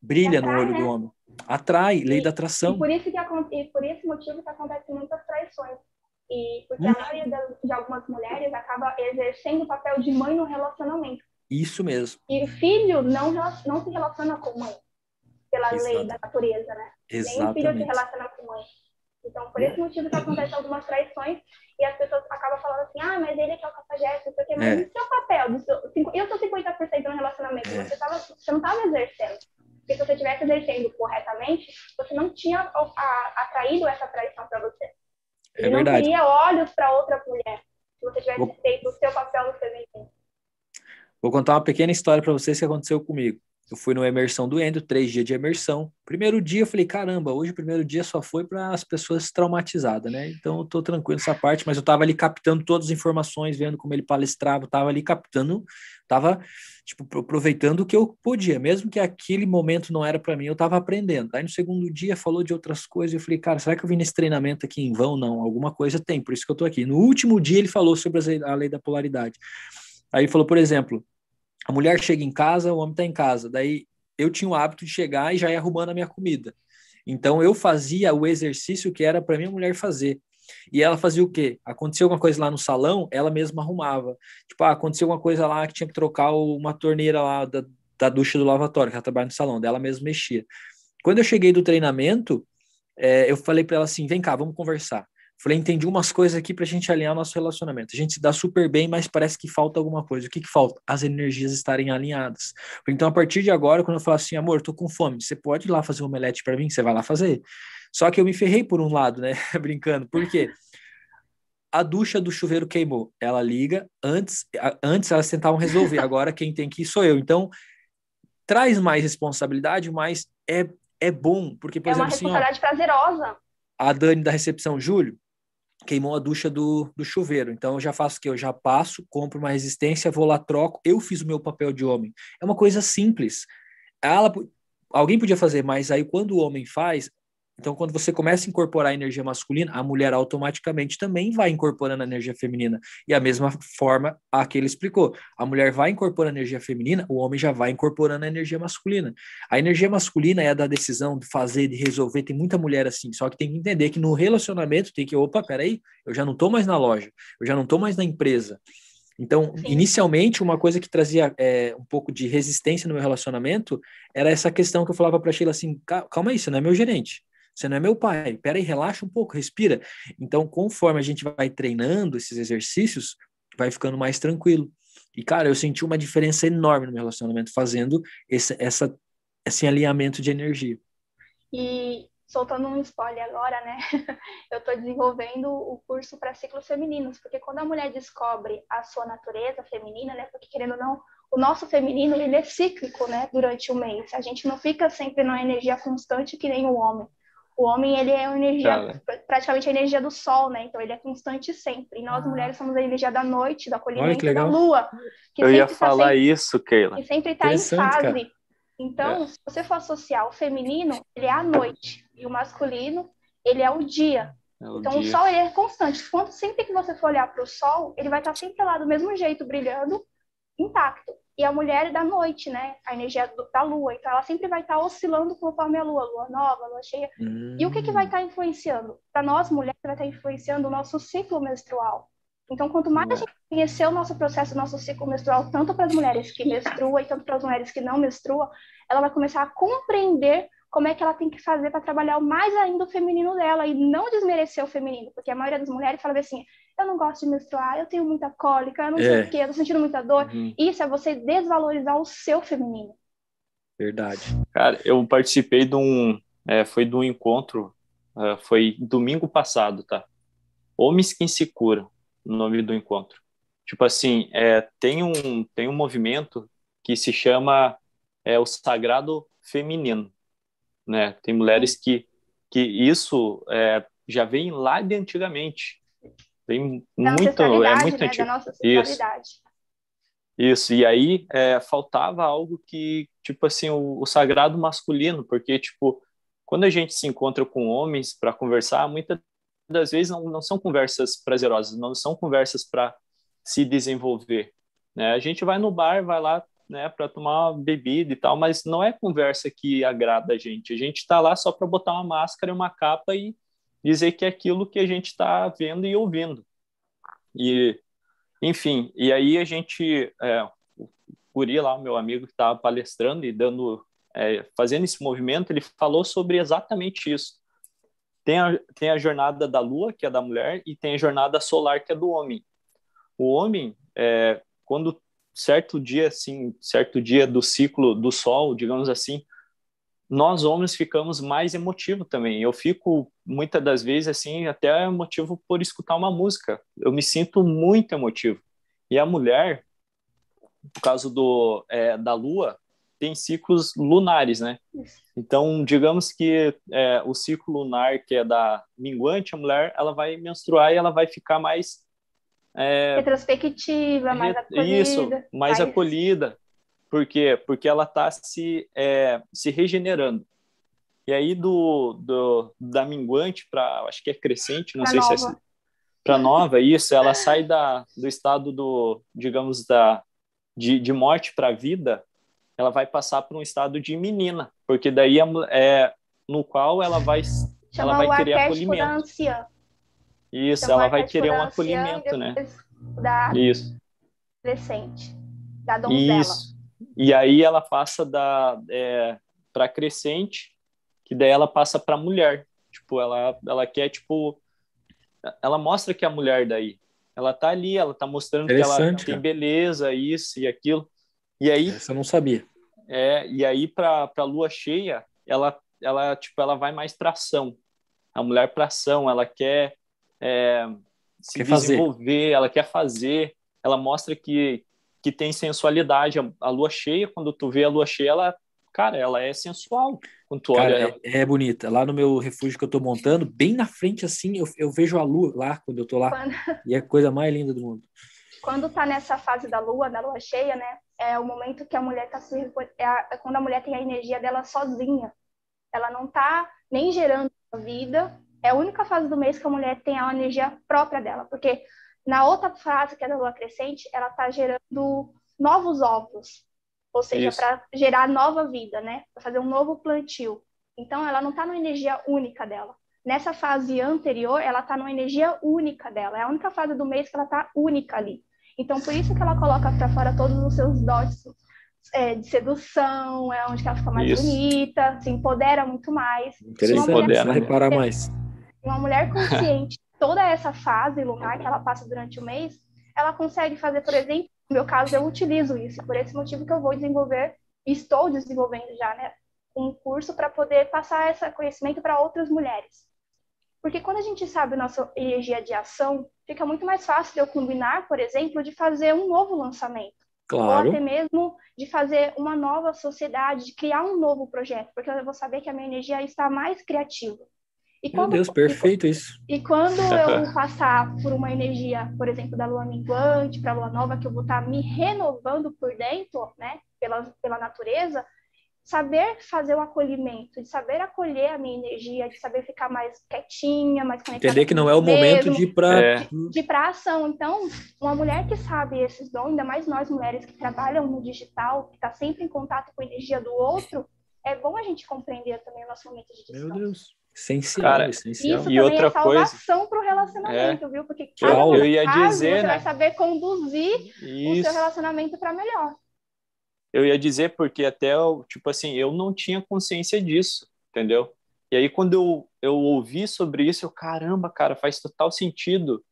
brilha atrai, no olho né? do homem. Atrai, lei da atração. E por isso que e por esse motivo que acontecem muitas traições. E porque hum. a maioria das, de algumas mulheres acaba exercendo o papel de mãe no relacionamento. Isso mesmo. E o filho não, não se relaciona com mãe, pela lei da natureza, né? Exatamente. Nem o filho se relaciona com mãe. Então, por esse motivo que acontecem algumas traições e as pessoas acabam falando assim, ah, mas ele é que é o cafajeste, não sei o quê, mas é. o seu papel, seu, eu sou 50% no relacionamento, é. você, tava, você não estava exercendo. Porque se você estivesse exercendo corretamente, você não tinha atraído essa traição para você. É e não teria olhos para outra mulher se você tivesse Vou... feito o seu papel no feminino. Vou contar uma pequena história para vocês que aconteceu comigo. Eu fui numa imersão do Endo, três dias de imersão. Primeiro dia eu falei, caramba, hoje o primeiro dia só foi para as pessoas traumatizadas, né? Então eu tô tranquilo nessa parte, mas eu tava ali captando todas as informações, vendo como ele palestrava, tava ali captando, tava tipo aproveitando o que eu podia, mesmo que aquele momento não era para mim, eu tava aprendendo. Aí no segundo dia falou de outras coisas, eu falei, cara, será que eu vim nesse treinamento aqui em vão? Não, alguma coisa tem, por isso que eu tô aqui. No último dia ele falou sobre a lei da polaridade. Aí ele falou, por exemplo, a mulher chega em casa, o homem está em casa. Daí eu tinha o hábito de chegar e já ir arrumando a minha comida. Então eu fazia o exercício que era para minha mulher fazer. E ela fazia o quê? Aconteceu alguma coisa lá no salão, ela mesma arrumava. Tipo, ah, aconteceu alguma coisa lá que tinha que trocar uma torneira lá da, da ducha do lavatório, que ela trabalha no salão, dela mesma mexia. Quando eu cheguei do treinamento, é, eu falei para ela assim: vem cá, vamos conversar. Falei, entendi umas coisas aqui para a gente alinhar nosso relacionamento. A gente se dá super bem, mas parece que falta alguma coisa. O que, que falta? As energias estarem alinhadas. Então, a partir de agora, quando eu falo assim, amor, tô com fome, você pode ir lá fazer um omelete para mim? Você vai lá fazer. Só que eu me ferrei por um lado, né? [laughs] Brincando. Por quê? A ducha do chuveiro queimou. Ela liga. Antes, antes elas tentavam resolver. Agora quem tem que ir sou eu. Então, traz mais responsabilidade, mas é, é bom. Porque, por é exemplo, uma responsabilidade assim, ó, prazerosa. A Dani da recepção, Júlio, queimou a ducha do, do chuveiro. Então eu já faço o quê? Eu já passo, compro uma resistência, vou lá, troco. Eu fiz o meu papel de homem. É uma coisa simples. Ela, alguém podia fazer, mas aí quando o homem faz, então, quando você começa a incorporar a energia masculina, a mulher automaticamente também vai incorporando a energia feminina. E a mesma forma a que ele explicou. A mulher vai incorporando a energia feminina, o homem já vai incorporando a energia masculina. A energia masculina é a da decisão, de fazer, de resolver. Tem muita mulher assim, só que tem que entender que no relacionamento tem que, opa, peraí, eu já não estou mais na loja, eu já não estou mais na empresa. Então, Sim. inicialmente, uma coisa que trazia é, um pouco de resistência no meu relacionamento era essa questão que eu falava para Sheila assim: calma aí, você não é meu gerente. Você não é meu pai. Pera relaxa um pouco, respira. Então, conforme a gente vai treinando esses exercícios, vai ficando mais tranquilo. E, cara, eu senti uma diferença enorme no meu relacionamento fazendo esse, essa, esse alinhamento de energia. E soltando um spoiler agora, né? [laughs] Eu estou desenvolvendo o curso para ciclos femininos, porque quando a mulher descobre a sua natureza feminina, né? Porque querendo ou não, o nosso feminino ele é cíclico, né? Durante o mês, a gente não fica sempre numa energia constante que nem o homem. O homem ele é uma energia praticamente a energia do sol, né? Então ele é constante sempre. E nós ah. mulheres somos a energia da noite, do acolhimento da lua. Eu ia tá falar sempre, isso, Keila. Que sempre está em fase. Cara. Então, é. se você for associar o feminino, ele é a noite e o masculino, ele é o dia. É o então dia. o sol ele é constante. Quando sempre que você for olhar para o sol, ele vai estar sempre lá do mesmo jeito, brilhando, intacto e a mulher da noite, né? A energia do, da lua. Então, ela sempre vai estar oscilando conforme a lua, lua nova, lua cheia. Hum. E o que, que vai estar influenciando? Para nós, mulheres, vai estar influenciando o nosso ciclo menstrual. Então, quanto mais a gente conhecer o nosso processo, o nosso ciclo menstrual, tanto para as mulheres que menstruam e tanto para as mulheres que não menstruam, ela vai começar a compreender como é que ela tem que fazer para trabalhar mais ainda o feminino dela e não desmerecer o feminino, porque a maioria das mulheres fala assim: eu não gosto de menstruar, eu tenho muita cólica, eu não é. sei o quê, eu tô sentindo muita dor. Uhum. Isso é você desvalorizar o seu feminino. Verdade. Cara, eu participei de um. É, foi de um encontro, uh, foi domingo passado, tá? Homens que se curam, o nome do encontro. Tipo assim, é, tem, um, tem um movimento que se chama é, o Sagrado Feminino, né? Tem mulheres que, que isso é, já vem lá de antigamente, tem muito, é muito né, antigo. Da nossa Isso. Isso, e aí é, faltava algo que, tipo assim, o, o, sagrado masculino, porque, tipo, quando a gente se encontra com homens para conversar, muitas das vezes não, não são conversas prazerosas, não são conversas para se desenvolver, né? A gente vai no bar, vai lá, né, para tomar uma bebida e tal, mas não é conversa que agrada a gente. A gente está lá só para botar uma máscara e uma capa e dizer que é aquilo que a gente está vendo e ouvindo. E, enfim, e aí a gente, é, o Guri lá, meu amigo que estava palestrando e dando, é, fazendo esse movimento, ele falou sobre exatamente isso. Tem a, tem a jornada da lua, que é da mulher, e tem a jornada solar, que é do homem. O homem, é, quando certo dia, assim, certo dia do ciclo do sol, digamos assim, nós homens ficamos mais emotivos também. Eu fico muitas das vezes assim até emotivo por escutar uma música. Eu me sinto muito emotivo. E a mulher, por causa do é, da lua, tem ciclos lunares, né? Então, digamos que é, o ciclo lunar que é da minguante, a mulher ela vai menstruar e ela vai ficar mais é, retrospectiva, mais acolhida. Isso, mais, mais acolhida. Por quê? Porque ela está se, é, se regenerando. E aí do, do da minguante para, acho que é crescente, não pra sei nova. se é para nova, isso, ela sai da, do estado do, digamos, da de, de morte para vida, ela vai passar para um estado de menina, porque daí é, é no qual ela vai ela vai querer acolhimento. Isso, Chama ela vai querer um acolhimento, né? Da isso. Adolescente, da donzela. Isso. E aí ela passa da é, para crescente, que daí ela passa para mulher. Tipo, ela ela quer tipo ela mostra que é a mulher daí. Ela tá ali, ela tá mostrando que ela cara. tem beleza, isso e aquilo. E aí Essa eu não sabia. É, e aí para para lua cheia, ela ela tipo ela vai mais para ação. A mulher para ação, ela quer é, se quer desenvolver, fazer. ela quer fazer, ela mostra que que tem sensualidade. A, a, lua cheia, quando tu vê a lua cheia, ela, cara, ela é sensual. Quando tu cara, olha ela. É, é, bonita. Lá no meu refúgio que eu tô montando, bem na frente assim, eu, eu vejo a lua lá quando eu tô lá. Quando... E é a coisa mais linda do mundo. Quando tá nessa fase da lua, da lua cheia, né? É o momento que a mulher tá se é, a, é quando a mulher tem a energia dela sozinha. Ela não tá nem gerando a vida. É a única fase do mês que a mulher tem a energia própria dela, porque na outra fase, que é da lua crescente, ela está gerando novos ovos, ou seja, para gerar nova vida, né? Para fazer um novo plantio. Então, ela não está numa energia única dela. Nessa fase anterior, ela está numa energia única dela. É a única fase do mês que ela está única ali. Então, por isso que ela coloca para fora todos os seus dotes, é, de sedução, é onde ela fica mais Isso. bonita, se empodera muito mais. Interessante, vai reparar mais. Uma mulher consciente, toda essa fase lunar que ela passa durante o mês, ela consegue fazer, por exemplo, no meu caso, eu utilizo isso, por esse motivo que eu vou desenvolver, estou desenvolvendo já, né, um curso para poder passar esse conhecimento para outras mulheres. Porque quando a gente sabe a nossa energia de ação, fica muito mais fácil de eu combinar, por exemplo, de fazer um novo lançamento. Claro. Ou até mesmo de fazer uma nova sociedade, de criar um novo projeto, porque eu vou saber que a minha energia está mais criativa. E quando, Meu Deus, perfeito e, isso. E quando eu [laughs] passar por uma energia, por exemplo, da lua minguante para a lua nova, que eu vou estar me renovando por dentro, né, pela, pela natureza, saber fazer o acolhimento, de saber acolher a minha energia, de saber ficar mais quietinha, mais conectada. Entender que não é o momento de ir para é. de, de para ação. Então, uma mulher que sabe esses dons, ainda mais nós mulheres que trabalham no digital, que está sempre em contato com a energia do outro, é bom a gente compreender também o nosso momento de descanso. Meu Deus. Essencial, Cara, essencial. Isso e outra é salvação para o relacionamento, é. viu? Porque cada eu ia caso, dizer, você né? vai saber conduzir Isso. o seu relacionamento para melhor eu ia dizer porque até, tipo assim, eu não tinha consciência disso, entendeu? E aí quando eu, eu ouvi sobre isso, eu, caramba, cara, faz total sentido,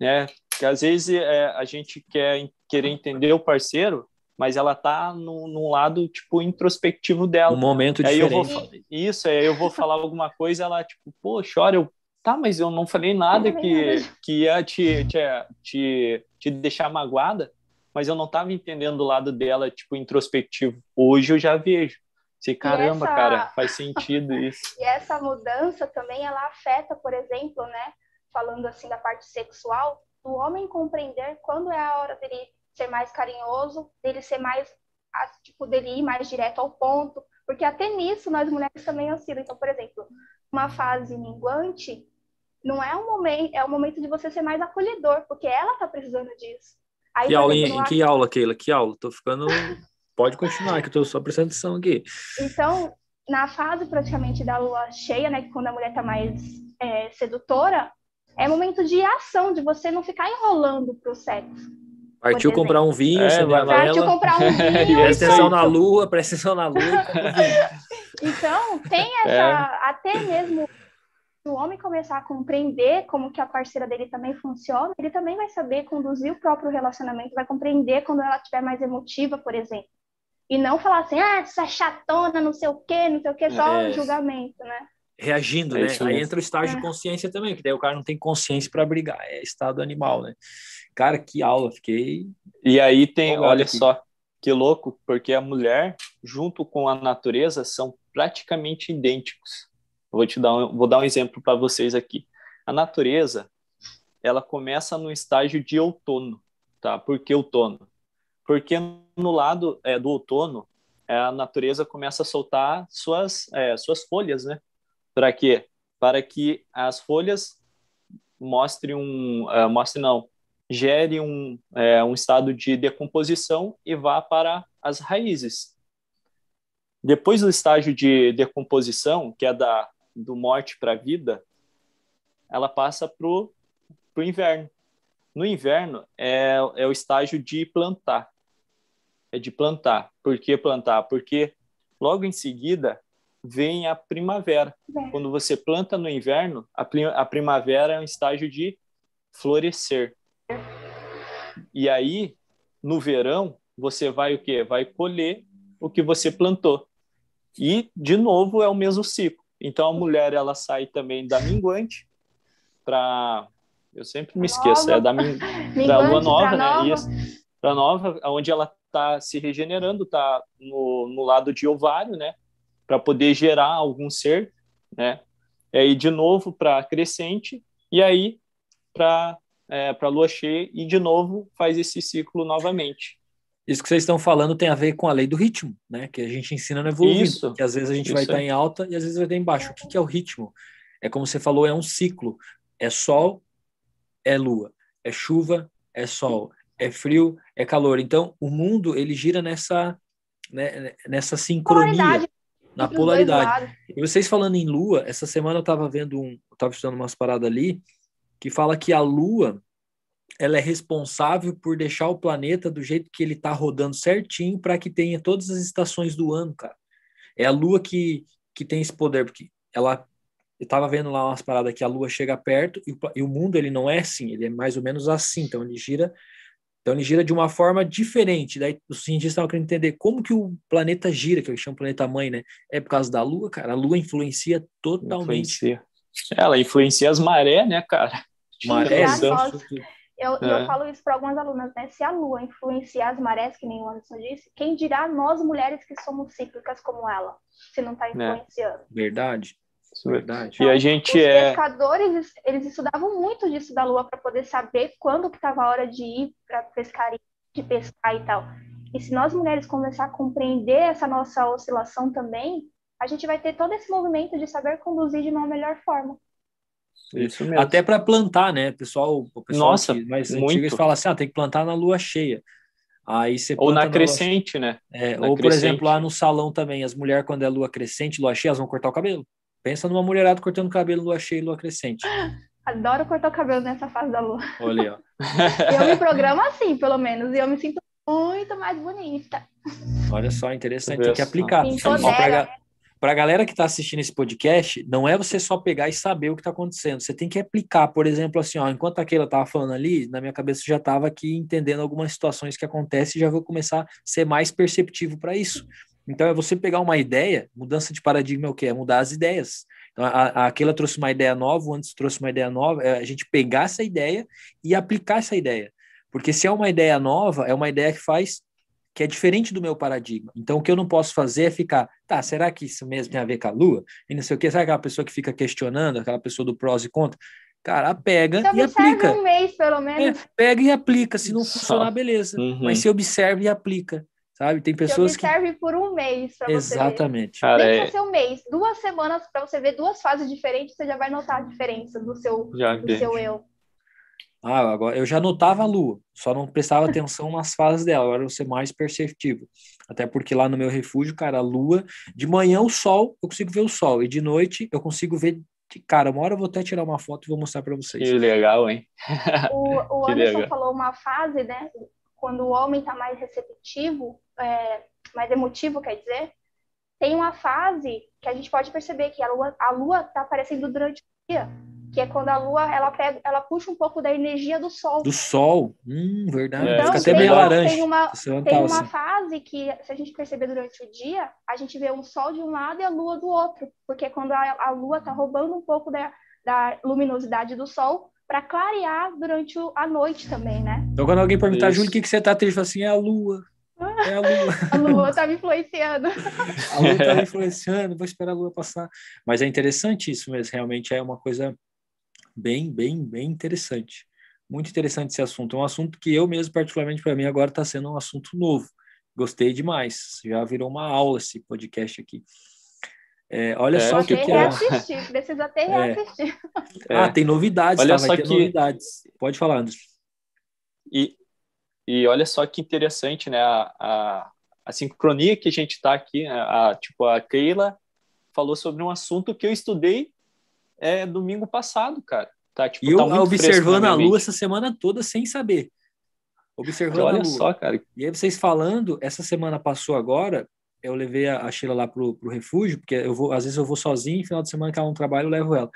né? Que às vezes é, a gente quer querer entender o parceiro, mas ela tá no, num lado, tipo, introspectivo dela. Um momento aí diferente. Eu vou, isso, aí eu vou falar alguma coisa, ela, tipo, pô, chora, eu, tá, mas eu não falei nada que, que ia te, te, te, te deixar magoada mas eu não estava entendendo o lado dela, tipo, introspectivo. Hoje eu já vejo. Sei, caramba, essa... cara, faz sentido [laughs] isso. e essa mudança também, ela afeta, por exemplo, né, falando assim da parte sexual, do homem compreender quando é a hora dele ser mais carinhoso, dele ser mais, tipo, dele ir mais direto ao ponto, porque até nisso nós mulheres também oscilam. Então, por exemplo, uma fase minguante não é um momento, é o momento de você ser mais acolhedor, porque ela tá precisando disso. Aí, que, aula, em, que aula, Keila? Que aula? Tô ficando. Pode continuar, que eu tô só prestando atenção aqui. Então, na fase praticamente da lua cheia, né? Quando a mulher tá mais é, sedutora, é momento de ação, de você não ficar enrolando pro sexo. Partiu comprar um [laughs] vinho, é, você vai lá. Partiu comprar um vinho. presta atenção na lua, presta atenção na lua. então, tem essa. É. Até mesmo o homem começar a compreender como que a parceira dele também funciona, ele também vai saber conduzir o próprio relacionamento, vai compreender quando ela estiver mais emotiva, por exemplo. E não falar assim, ah, essa chatona, não sei o quê, não sei o quê, só é. julgamento, né? Reagindo, é né? Aí entra o estágio é. de consciência também, que daí o cara não tem consciência para brigar, é estado animal, né? Cara, que aula, fiquei. E aí tem, olha aqui. só, que louco, porque a mulher, junto com a natureza, são praticamente idênticos. Vou te dar um, vou dar um exemplo para vocês aqui. A natureza, ela começa no estágio de outono, tá? Por que outono? Porque no lado é, do outono, é, a natureza começa a soltar suas, é, suas folhas, né? Para quê? Para que as folhas mostrem um, uh, mostre não, gere um, é, um estado de decomposição e vá para as raízes. Depois do estágio de decomposição, que é da do morte para a vida, ela passa para o inverno. No inverno é, é o estágio de plantar. É de plantar. Por que plantar? Porque logo em seguida vem a primavera. Quando você planta no inverno, a, a primavera é um estágio de florescer. E aí, no verão, você vai o quê? Vai colher o que você plantou. E, de novo, é o mesmo ciclo. Então a mulher ela sai também da minguante para eu sempre me esqueço, é da min... da [laughs] lua nova, né? Nova. Isso, para nova, onde ela está se regenerando, está no, no lado de ovário, né? Para poder gerar algum ser, né? E aí de novo para crescente e aí para é, para lua cheia e de novo faz esse ciclo novamente. Isso que vocês estão falando tem a ver com a lei do ritmo, né? Que a gente ensina no evoluindo. Isso, que às vezes a gente vai estar em alta e às vezes vai estar em baixo. O que, que é o ritmo? É como você falou, é um ciclo. É sol, é lua. É chuva, é sol. É frio, é calor. Então, o mundo, ele gira nessa, né, nessa sincronia. Polaridade. Na polaridade. E vocês falando em lua, essa semana eu estava vendo um... Eu estava estudando umas paradas ali que fala que a lua ela é responsável por deixar o planeta do jeito que ele está rodando certinho para que tenha todas as estações do ano, cara. É a Lua que, que tem esse poder, porque ela eu estava vendo lá umas paradas que a Lua chega perto e o, e o, mundo ele não é assim, ele é mais ou menos assim, então ele gira, então ele gira de uma forma diferente. Daí os cientistas estavam querendo entender como que o planeta gira, que eu chamo planeta mãe, né? É por causa da Lua, cara. A Lua influencia totalmente. Influencia. Ela influencia as marés, né, cara? [laughs] Marés, eu, é. eu falo isso para algumas alunas, né? Se a Lua influenciar as marés, que nem o Anderson disse, quem dirá nós mulheres que somos cíclicas como ela, se não está né. influenciando? É. Verdade. Verdade. Então, e a gente os é. pescadores, eles estudavam muito disso da Lua para poder saber quando que estava a hora de ir para pescar, de pescar e tal. E se nós mulheres começar a compreender essa nossa oscilação também, a gente vai ter todo esse movimento de saber conduzir de uma melhor forma. Isso mesmo. Até para plantar, né? Pessoal, o pessoal Nossa, mais antigo fala assim: ah, tem que plantar na lua cheia. Aí você ou na crescente, lua... né? É, na ou, crescente. por exemplo, lá no salão também, as mulheres, quando é lua crescente, lua cheia, elas vão cortar o cabelo. Pensa numa mulherada cortando cabelo lua cheia e lua crescente. [gasps] Adoro cortar o cabelo nessa fase da lua. Olha aí, ó. [laughs] eu me [laughs] programo assim, pelo menos, e eu me sinto muito mais bonita. Olha só, interessante, tem que aplicar. Empodera, para a galera que está assistindo esse podcast, não é você só pegar e saber o que está acontecendo. Você tem que aplicar, por exemplo, assim, ó, enquanto aquela estava falando ali, na minha cabeça já estava aqui entendendo algumas situações que acontecem e já vou começar a ser mais perceptivo para isso. Então é você pegar uma ideia, mudança de paradigma é o quê? É mudar as ideias. Então, a, a trouxe uma ideia nova, o antes trouxe uma ideia nova, é a gente pegar essa ideia e aplicar essa ideia. Porque se é uma ideia nova, é uma ideia que faz que é diferente do meu paradigma. Então, o que eu não posso fazer é ficar, tá, será que isso mesmo tem a ver com a Lua? E não sei o que, sabe aquela pessoa que fica questionando, aquela pessoa do prós e contra? Cara, pega e aplica. um mês, pelo menos. É, pega e aplica. Se não funcionar, beleza. Uhum. Mas se observa e aplica, sabe? Tem pessoas se observe que... por um mês para você Exatamente. Cara, Nem é... ser um mês. Duas semanas para você ver duas fases diferentes, você já vai notar a diferença do seu, já do seu eu. Ah, agora eu já notava a lua, só não prestava atenção nas fases dela, agora eu vou ser mais perceptivo. Até porque lá no meu refúgio, cara, a lua, de manhã o sol, eu consigo ver o sol, e de noite eu consigo ver. Cara, uma hora eu vou até tirar uma foto e vou mostrar para vocês. Que legal, hein? O, o [laughs] Anderson legal. falou uma fase, né? Quando o homem está mais receptivo, é, mais emotivo, quer dizer, tem uma fase que a gente pode perceber que a lua a lua está aparecendo durante o dia que é quando a lua ela pega, ela puxa um pouco da energia do sol. Do sol, hum, verdade. Então, Fica até meio laranja. Tem uma, tem uma assim. fase que, se a gente perceber durante o dia, a gente vê o sol de um lado e a lua do outro, porque é quando a, a lua está roubando um pouco da, da luminosidade do sol para clarear durante a noite também, né? Então, quando alguém perguntar, Júlio, o que, que você tá triste? assim, é a lua. É a lua. [laughs] a lua tá me influenciando. [laughs] a lua tá me influenciando, vou esperar a lua passar. Mas é interessante isso mesmo, realmente é uma coisa bem, bem, bem interessante. Muito interessante esse assunto. É um assunto que eu mesmo, particularmente para mim, agora está sendo um assunto novo. Gostei demais. Já virou uma aula esse podcast aqui. É, olha é, só o que, que é. Precisa até [laughs] é. reassistir. É. [laughs] Ah, tem novidades. Olha tá? só que... novidades. Pode falar, Anderson. E, e olha só que interessante, né? A, a, a sincronia que a gente está aqui. Né? A, tipo, a Keila falou sobre um assunto que eu estudei é domingo passado, cara. Tá, tipo, e eu tá observando a lua essa semana toda sem saber. Observando Olha a lua. só, cara. E aí vocês falando, essa semana passou agora, eu levei a, Sheila lá pro, pro refúgio, porque eu vou, às vezes eu vou sozinho, final de semana que ela não trabalha, eu levo ela.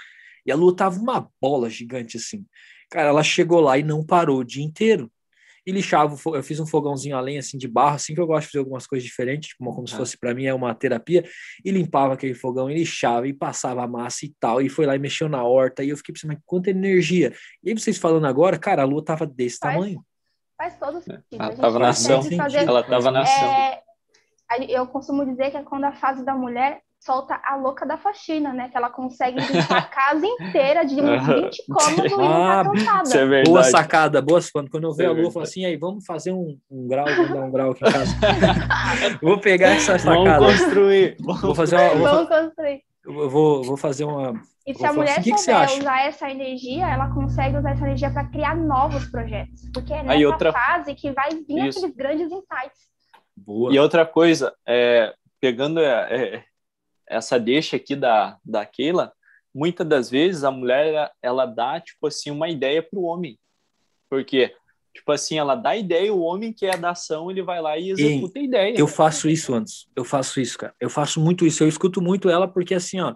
E a lua tava uma bola gigante assim. Cara, ela chegou lá e não parou o dia inteiro e lixava. Eu fiz um fogãozinho além assim de barro, assim que eu gosto de fazer algumas coisas diferentes, como, como ah. se fosse para mim é uma terapia, e limpava aquele fogão, e lixava, e passava a massa e tal, e foi lá e mexeu na horta, e eu fiquei pensando, mas quanta energia. E aí vocês falando agora, cara, a lua tava desse faz, tamanho. Faz todo é, sentido. Ela tava na ação. Fazer, ela tava na ação. É, eu costumo dizer que é quando a fase da mulher solta a louca da faxina, né? Que ela consegue limpar a [laughs] casa inteira de uns 20 cômodos e não tá ah, cansada. É boa sacada, boa quando, quando eu ver é a lua, eu falo assim, aí, vamos fazer um, um grau, vamos dar um grau aqui em casa. [laughs] vou pegar essa sacada. Vamos construir. Vou fazer uma... Vou, vamos construir. Eu vou, vou fazer uma... E se a mulher assim, souber que usar essa energia, ela consegue usar essa energia para criar novos projetos. Porque é nessa aí outra... fase que vai vir Isso. aqueles grandes insights. Boa. E outra coisa, é, pegando é, é essa deixa aqui da, da Keila, muitas das vezes a mulher ela, ela dá tipo assim uma ideia para o homem. Porque, tipo assim, ela dá ideia, o homem que é da ação, ele vai lá e executa e a ideia. Eu faço isso antes. Eu faço isso, cara. Eu faço muito isso. Eu escuto muito ela porque, assim, ó,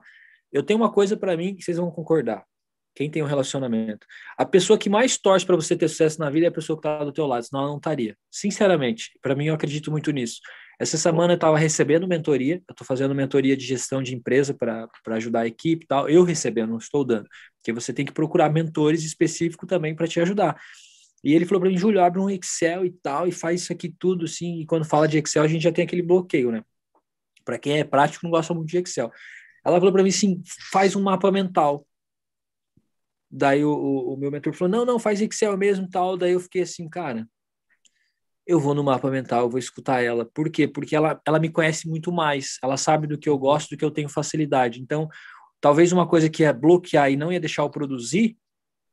eu tenho uma coisa para mim que vocês vão concordar. Quem tem um relacionamento. A pessoa que mais torce para você ter sucesso na vida é a pessoa que tá do teu lado, senão ela não estaria. Sinceramente, para mim eu acredito muito nisso. Essa semana eu estava recebendo mentoria, eu estou fazendo mentoria de gestão de empresa para ajudar a equipe e tal. Eu recebendo, não estou dando. Porque você tem que procurar mentores específicos também para te ajudar. E ele falou para mim, Júlio, abre um Excel e tal, e faz isso aqui tudo, assim. E quando fala de Excel, a gente já tem aquele bloqueio, né? Para quem é prático, não gosta muito de Excel. Ela falou para mim assim, faz um mapa mental. Daí o, o, o meu mentor falou, não, não, faz Excel mesmo tal. Daí eu fiquei assim, cara, eu vou no mapa mental, eu vou escutar ela. Por quê? Porque ela, ela me conhece muito mais, ela sabe do que eu gosto, do que eu tenho facilidade. Então, talvez uma coisa que ia bloquear e não ia deixar eu produzir,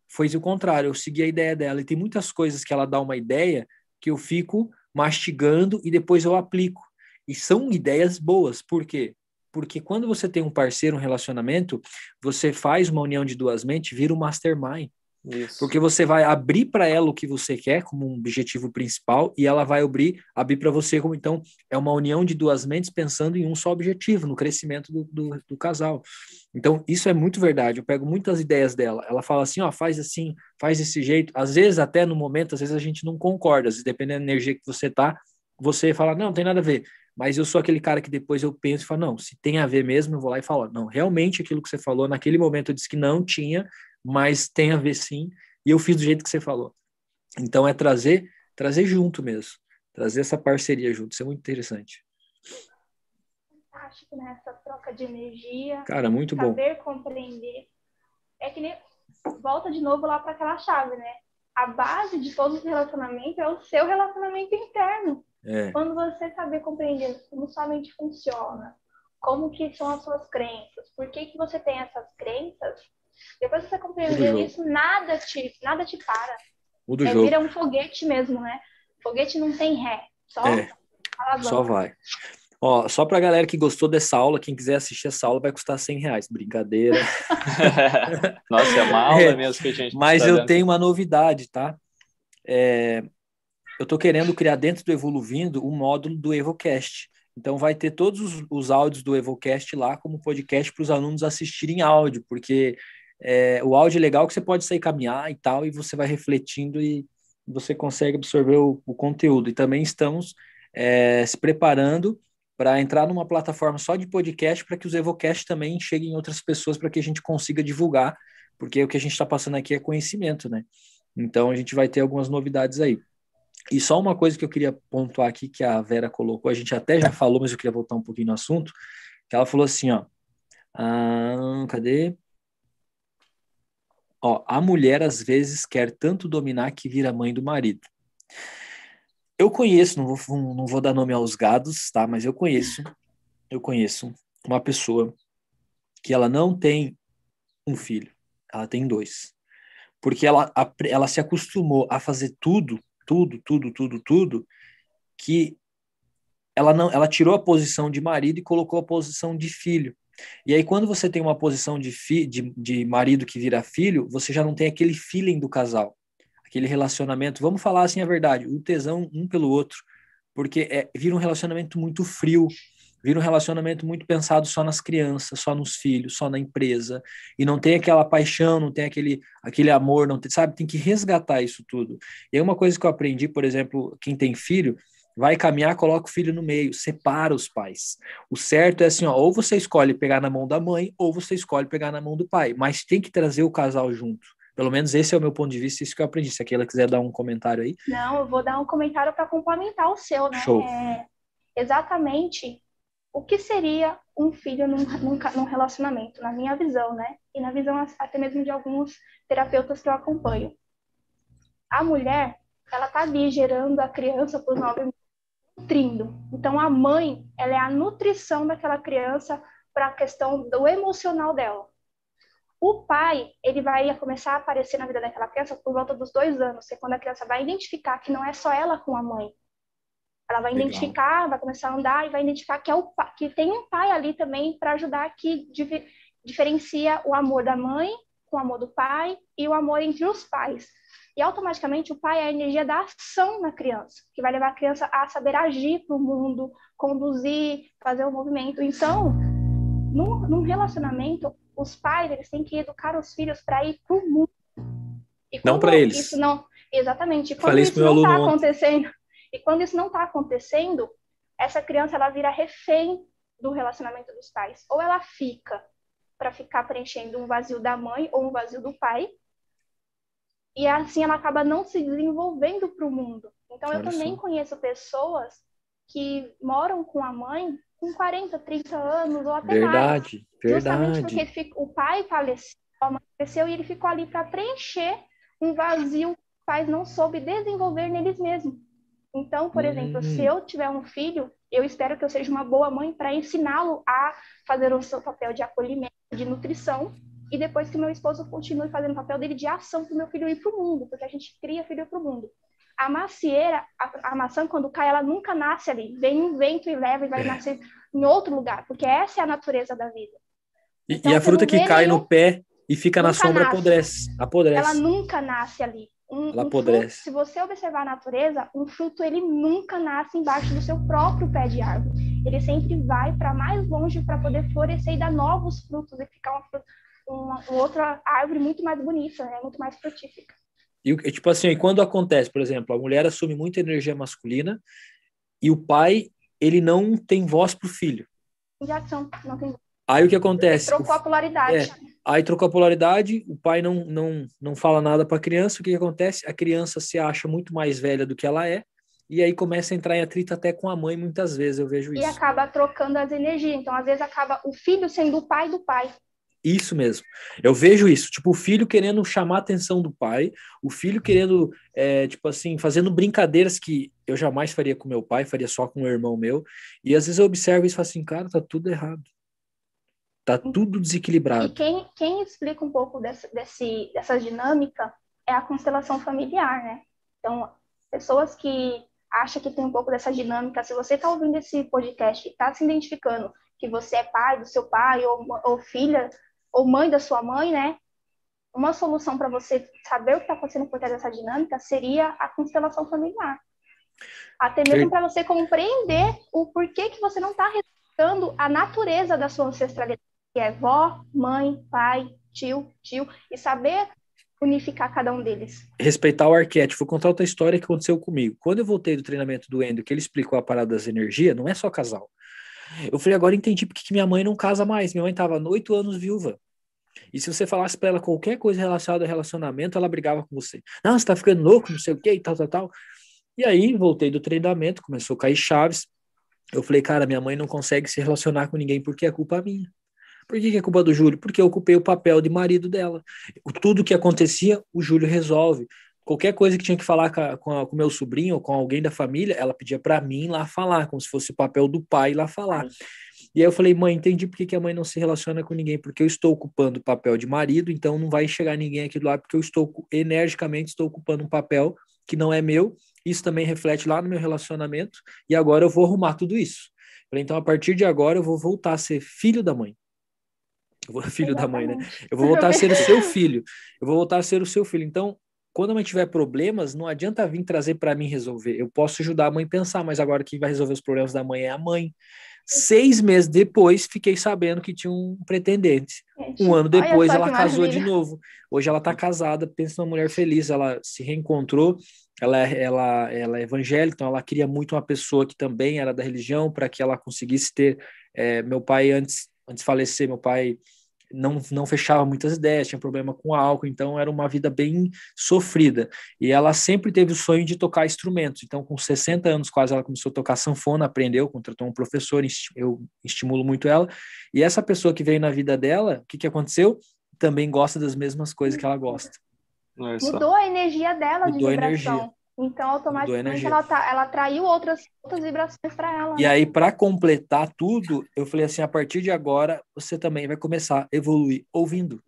foi o contrário, eu segui a ideia dela. E tem muitas coisas que ela dá uma ideia que eu fico mastigando e depois eu aplico. E são ideias boas. Por quê? Porque quando você tem um parceiro, um relacionamento, você faz uma união de duas mentes, vira um mastermind. Isso. Porque você vai abrir para ela o que você quer como um objetivo principal e ela vai abrir, abrir para você como então é uma união de duas mentes pensando em um só objetivo, no crescimento do, do, do, casal. Então isso é muito verdade. Eu pego muitas ideias dela. Ela fala assim, ó, faz assim, faz desse jeito. Às vezes até no momento, às vezes a gente não concorda. Dependendo da energia que você tá, você fala não, não tem nada a ver. Mas eu sou aquele cara que depois eu penso e falo, não, se tem a ver mesmo, eu vou lá e falo, não, realmente aquilo que você falou naquele momento eu disse que não tinha, mas tem a ver sim, e eu fiz do jeito que você falou. Então é trazer, trazer junto mesmo, trazer essa parceria junto, isso é muito interessante. Fantástico, né? Essa troca de energia. Cara, muito saber bom. Saber compreender. É que nem volta de novo lá para aquela chave, né? A base de todos os relacionamentos é o seu relacionamento interno. É. Quando você saber compreender como sua mente funciona, como que são as suas crenças, por que, que você tem essas crenças, depois que você compreender isso, nada te, nada te para. Muda o é, jogo. Vira um foguete mesmo, né? Foguete não tem ré, só, é, só vai. Ó, só pra galera que gostou dessa aula, quem quiser assistir essa aula vai custar 100 reais. Brincadeira. [laughs] Nossa, é uma aula é, mesmo que a gente Mas tá eu tenho uma novidade, tá? É, eu tô querendo criar dentro do Evoluvindo um módulo do EvoCast. Então vai ter todos os, os áudios do EvoCast lá como podcast para os alunos assistirem áudio, porque é, o áudio é legal que você pode sair caminhar e tal, e você vai refletindo e você consegue absorver o, o conteúdo. E também estamos é, se preparando para entrar numa plataforma só de podcast para que os Evocast também cheguem em outras pessoas para que a gente consiga divulgar, porque o que a gente está passando aqui é conhecimento, né? Então a gente vai ter algumas novidades aí. E só uma coisa que eu queria pontuar aqui que a Vera colocou, a gente até já falou, mas eu queria voltar um pouquinho no assunto, que ela falou assim, ó, ah, cadê? Ó, a mulher às vezes quer tanto dominar que vira mãe do marido. Eu conheço, não vou, não vou dar nome aos gados, tá? Mas eu conheço, eu conheço uma pessoa que ela não tem um filho, ela tem dois. Porque ela, ela se acostumou a fazer tudo, tudo, tudo, tudo, tudo, que ela não, ela tirou a posição de marido e colocou a posição de filho. E aí, quando você tem uma posição de, fi, de, de marido que vira filho, você já não tem aquele feeling do casal, aquele relacionamento. Vamos falar assim a verdade, o tesão um pelo outro, porque é, vira um relacionamento muito frio, vira um relacionamento muito pensado só nas crianças, só nos filhos, só na empresa, e não tem aquela paixão, não tem aquele, aquele amor, não tem, sabe? Tem que resgatar isso tudo. E é uma coisa que eu aprendi, por exemplo, quem tem filho, vai caminhar, coloca o filho no meio, separa os pais. O certo é assim, ó, ou você escolhe pegar na mão da mãe, ou você escolhe pegar na mão do pai, mas tem que trazer o casal junto. Pelo menos esse é o meu ponto de vista, isso que eu aprendi. Se aquela quiser dar um comentário aí. Não, eu vou dar um comentário para complementar o seu, né? Show. É, exatamente o que seria um filho num, num, num, relacionamento, na minha visão, né? E na visão até mesmo de alguns terapeutas que eu acompanho. A mulher, ela tá ali gerando a criança por nove nutrindo. Então, a mãe, ela é a nutrição daquela criança para a questão do emocional dela. O pai, ele vai começar a aparecer na vida daquela criança por volta dos dois anos, que é quando a criança vai identificar que não é só ela com a mãe. Ela vai Legal. identificar, vai começar a andar e vai identificar que, é o, que tem um pai ali também para ajudar, que diferencia o amor da mãe com o amor do pai e o amor entre os pais. E automaticamente o pai é a energia da ação na criança, que vai levar a criança a saber agir para o mundo, conduzir, fazer o um movimento. Então, num, num, relacionamento, os pais eles têm que educar os filhos para ir para o mundo. não para eles. Isso não, exatamente. E quando Falei isso não está acontecendo, e quando isso não está acontecendo, essa criança ela vira refém do relacionamento dos pais. Ou ela fica para ficar preenchendo um vazio da mãe ou um vazio do pai, e assim ela acaba não se desenvolvendo para o mundo. Então Olha eu também só. conheço pessoas que moram com a mãe com 40, 30 anos ou até verdade, mais. Verdade, Justamente porque o pai faleceu, a mãe faleceu e ele ficou ali para preencher um vazio que o pai não soube desenvolver neles mesmos. Então, por hum. exemplo, se eu tiver um filho, eu espero que eu seja uma boa mãe para ensiná-lo a fazer o seu papel de acolhimento, de nutrição, e depois que meu esposo continue fazendo o papel dele de ação para o meu filho ir para o mundo, porque a gente cria filho para o mundo. A macieira, a, a, maçã, quando cai, ela nunca nasce ali. Vem um vento e leva e vai é. nascer em outro lugar, porque essa é a natureza da vida. E, então, e a fruta que cai nenhum, no pé e fica na sombra nasce. apodrece, apodrece. Ela nunca nasce ali. Um, ela um apodrece. Fruto, se você observar a natureza, um fruto ele nunca nasce embaixo do seu próprio pé de árvore. Ele sempre vai para mais longe para poder florescer e dar novos frutos e ficar uma, uma, uma outra árvore muito mais bonita, né? muito mais frutífica. E tipo assim, e quando acontece, por exemplo, a mulher assume muita energia masculina e o pai ele não tem voz para o filho. Exato, não tem. Aí o que acontece? Trocou a polaridade. É, aí trocou a polaridade, o pai não, não, não fala nada para a criança, o que, que acontece? A criança se acha muito mais velha do que ela é, e aí começa a entrar em atrito até com a mãe, muitas vezes eu vejo isso. E acaba trocando as energias. Então, às vezes, acaba o filho sendo o pai do pai. Isso mesmo. Eu vejo isso, tipo, o filho querendo chamar a atenção do pai, o filho querendo, é, tipo assim, fazendo brincadeiras que eu jamais faria com meu pai, faria só com o irmão meu. E às vezes eu observo isso e falo assim, cara, tá tudo errado. Tá tudo desequilibrado. E quem, quem explica um pouco dessa, desse, dessa dinâmica é a constelação familiar, né? Então, pessoas que acham que tem um pouco dessa dinâmica, se você está ouvindo esse podcast e está se identificando que você é pai do seu pai ou, ou filha ou mãe da sua mãe, né? Uma solução para você saber o que está acontecendo por trás dessa dinâmica seria a constelação familiar. Até mesmo para você compreender o porquê que você não está respeitando a natureza da sua ancestralidade, que é vó, mãe, pai, tio, tio, e saber unificar cada um deles. Respeitar o arquétipo. Vou contar outra história que aconteceu comigo. Quando eu voltei do treinamento do Endo, que ele explicou a parada das energias, não é só casal. Eu falei, agora entendi porque que minha mãe não casa mais. Minha mãe estava oito anos viúva. E se você falasse para ela qualquer coisa relacionada ao relacionamento, ela brigava com você. Não, você tá ficando louco, não sei o quê, e tal, tal, tal. E aí, voltei do treinamento, começou a cair chaves. Eu falei, cara, minha mãe não consegue se relacionar com ninguém porque é culpa minha. Por que, que é culpa do Júlio? Porque eu ocupei o papel de marido dela. Tudo que acontecia, o Júlio resolve qualquer coisa que tinha que falar com, a, com, meu sobrinho ou com alguém da família, ela pedia para mim lá falar, como se fosse o papel do pai lá falar. E aí eu falei, mãe, entendi por que, que a mãe não se relaciona com ninguém, porque eu estou ocupando o papel de marido, então não vai chegar ninguém aqui do lado, porque eu estou energicamente estou ocupando um papel que não é meu. Isso também reflete lá no meu relacionamento, e agora eu vou arrumar tudo isso. Falei, então a partir de agora eu vou voltar a ser filho da mãe. Eu vou, [laughs] filho Exatamente. da mãe, né? Eu vou voltar a ser o seu [laughs] filho. Eu vou voltar a ser o seu filho. Então, quando a mãe tiver problemas, não adianta vir trazer para mim resolver. Eu posso ajudar a mãe a pensar, mas agora quem vai resolver os problemas da mãe é a mãe. Seis meses depois, fiquei sabendo que tinha um pretendente. Um ano depois, ela casou de novo. Hoje ela está casada, pensa numa mulher feliz. Ela se reencontrou. Ela, é, ela, ela é evangélica, então ela queria muito uma pessoa que também era da religião para que ela conseguisse ter. É, meu pai, antes, antes de falecer, meu pai não, não fechava muitas ideias, tinha problema com álcool, então era uma vida bem sofrida. E ela sempre teve o sonho de tocar instrumentos. Então, com 60 anos quase, ela começou a tocar sanfona, aprendeu, contratou um professor, eu estimulo muito ela. E essa pessoa que veio na vida dela, o que, que aconteceu? Também gosta das mesmas coisas que ela gosta. Mudou a energia dela Mudou de vibração. Então, automaticamente, ela, tá, ela atraiu outras, outras vibrações para ela. E né? aí, para completar tudo, eu falei assim: a partir de agora, você também vai começar a evoluir ouvindo.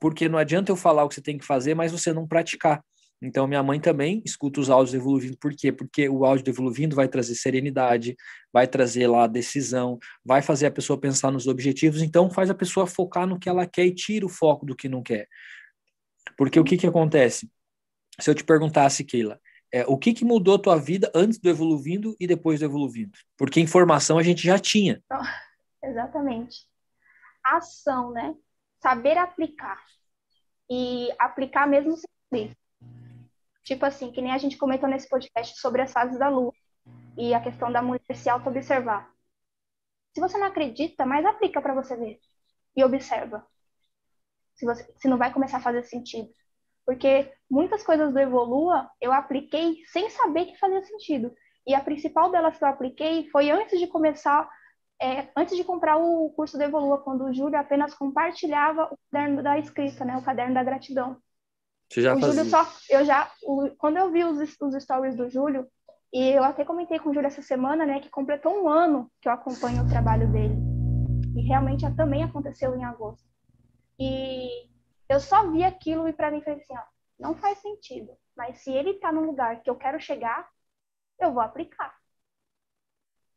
Porque não adianta eu falar o que você tem que fazer, mas você não praticar. Então, minha mãe também escuta os áudios do Evoluindo. Por quê? Porque o áudio do Evoluindo vai trazer serenidade, vai trazer lá decisão, vai fazer a pessoa pensar nos objetivos. Então, faz a pessoa focar no que ela quer e tira o foco do que não quer. Porque o que, que acontece? se eu te perguntasse, Keila, é, o que, que mudou a tua vida antes do Evoluindo e depois do Evoluindo? Porque informação a gente já tinha. [laughs] Exatamente. Ação, né? Saber aplicar. E aplicar mesmo sem saber. Tipo assim, que nem a gente comentou nesse podcast sobre as fases da lua e a questão da mulher se auto-observar. Se você não acredita, mas aplica para você ver e observa. Se, você, se não vai começar a fazer sentido. Porque muitas coisas do Evolua eu apliquei sem saber que fazia sentido. E a principal delas que eu apliquei foi antes de começar, é, antes de comprar o curso do Evolua, quando o Júlio apenas compartilhava o caderno da escrita, né, o caderno da gratidão. Você já o fazia. Júlio só, eu já, o, quando eu vi os, os stories do Júlio, e eu até comentei com o Júlio essa semana, né, que completou um ano que eu acompanho o trabalho dele. E realmente também aconteceu em agosto. E eu só vi aquilo e para mim foi assim, ó, não faz sentido. Mas se ele está no lugar que eu quero chegar, eu vou aplicar.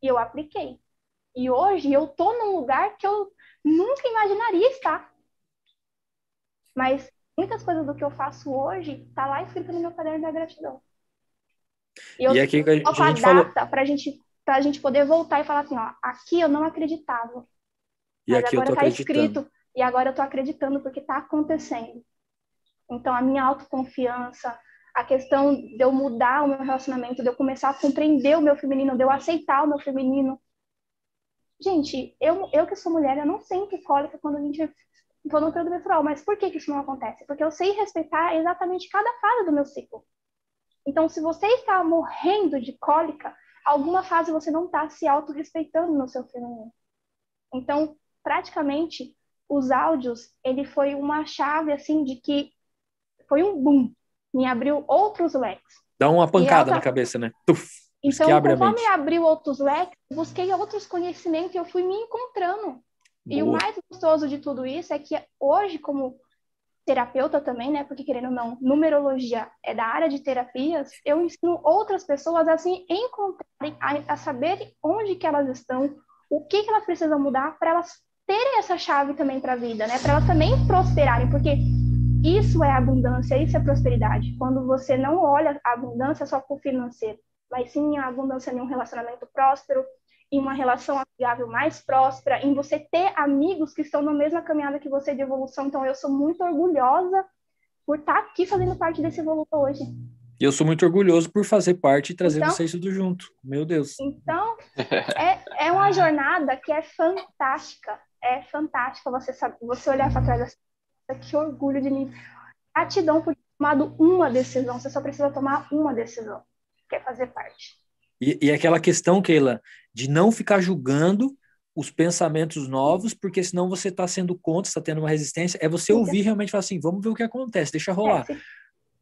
E eu apliquei. E hoje eu tô num lugar que eu nunca imaginaria estar. Mas muitas coisas do que eu faço hoje tá lá escrito no meu caderno da gratidão. E, eu e aqui a gente, a gente falou para gente a gente poder voltar e falar assim, ó, aqui eu não acreditava. E mas aqui agora está escrito e agora eu estou acreditando porque está acontecendo. Então, a minha autoconfiança, a questão de eu mudar o meu relacionamento, de eu começar a compreender o meu feminino, de eu aceitar o meu feminino. Gente, eu, eu que sou mulher, eu não sinto cólica quando a gente for no período menstrual, mas por que, que isso não acontece? Porque eu sei respeitar exatamente cada fase do meu ciclo. Então, se você está morrendo de cólica, alguma fase você não está se auto-respeitando no seu feminino. Então, praticamente, os áudios, ele foi uma chave, assim, de que foi um boom. Me abriu outros leques. Dá uma pancada na cabeça, né? Tuf, então, conforme abriu outros leques, busquei outros conhecimentos e eu fui me encontrando. Boa. E o mais gostoso de tudo isso é que hoje, como terapeuta também, né? Porque querendo ou não, numerologia é da área de terapias, eu ensino outras pessoas a se encontrarem, a, a saberem onde que elas estão, o que que elas precisam mudar para elas terem essa chave também para a vida, né? Para elas também prosperarem, porque isso é abundância, isso é prosperidade. Quando você não olha a abundância só por financeiro, mas sim a abundância em um relacionamento próspero, em uma relação amigável mais próspera, em você ter amigos que estão na mesma caminhada que você de evolução. Então, eu sou muito orgulhosa por estar aqui fazendo parte desse evolução hoje. E eu sou muito orgulhoso por fazer parte e trazer então, vocês tudo junto. Meu Deus. Então, é, é uma jornada que é fantástica é fantástica você sabe, você olhar para trás assim, que orgulho de mim. Gratidão por ter tomado uma decisão. Você só precisa tomar uma decisão, que é fazer parte. E, e aquela questão, Keila, de não ficar julgando os pensamentos novos, porque senão você está sendo contra, está tendo uma resistência. É você ouvir realmente falar assim, vamos ver o que acontece, deixa rolar. É,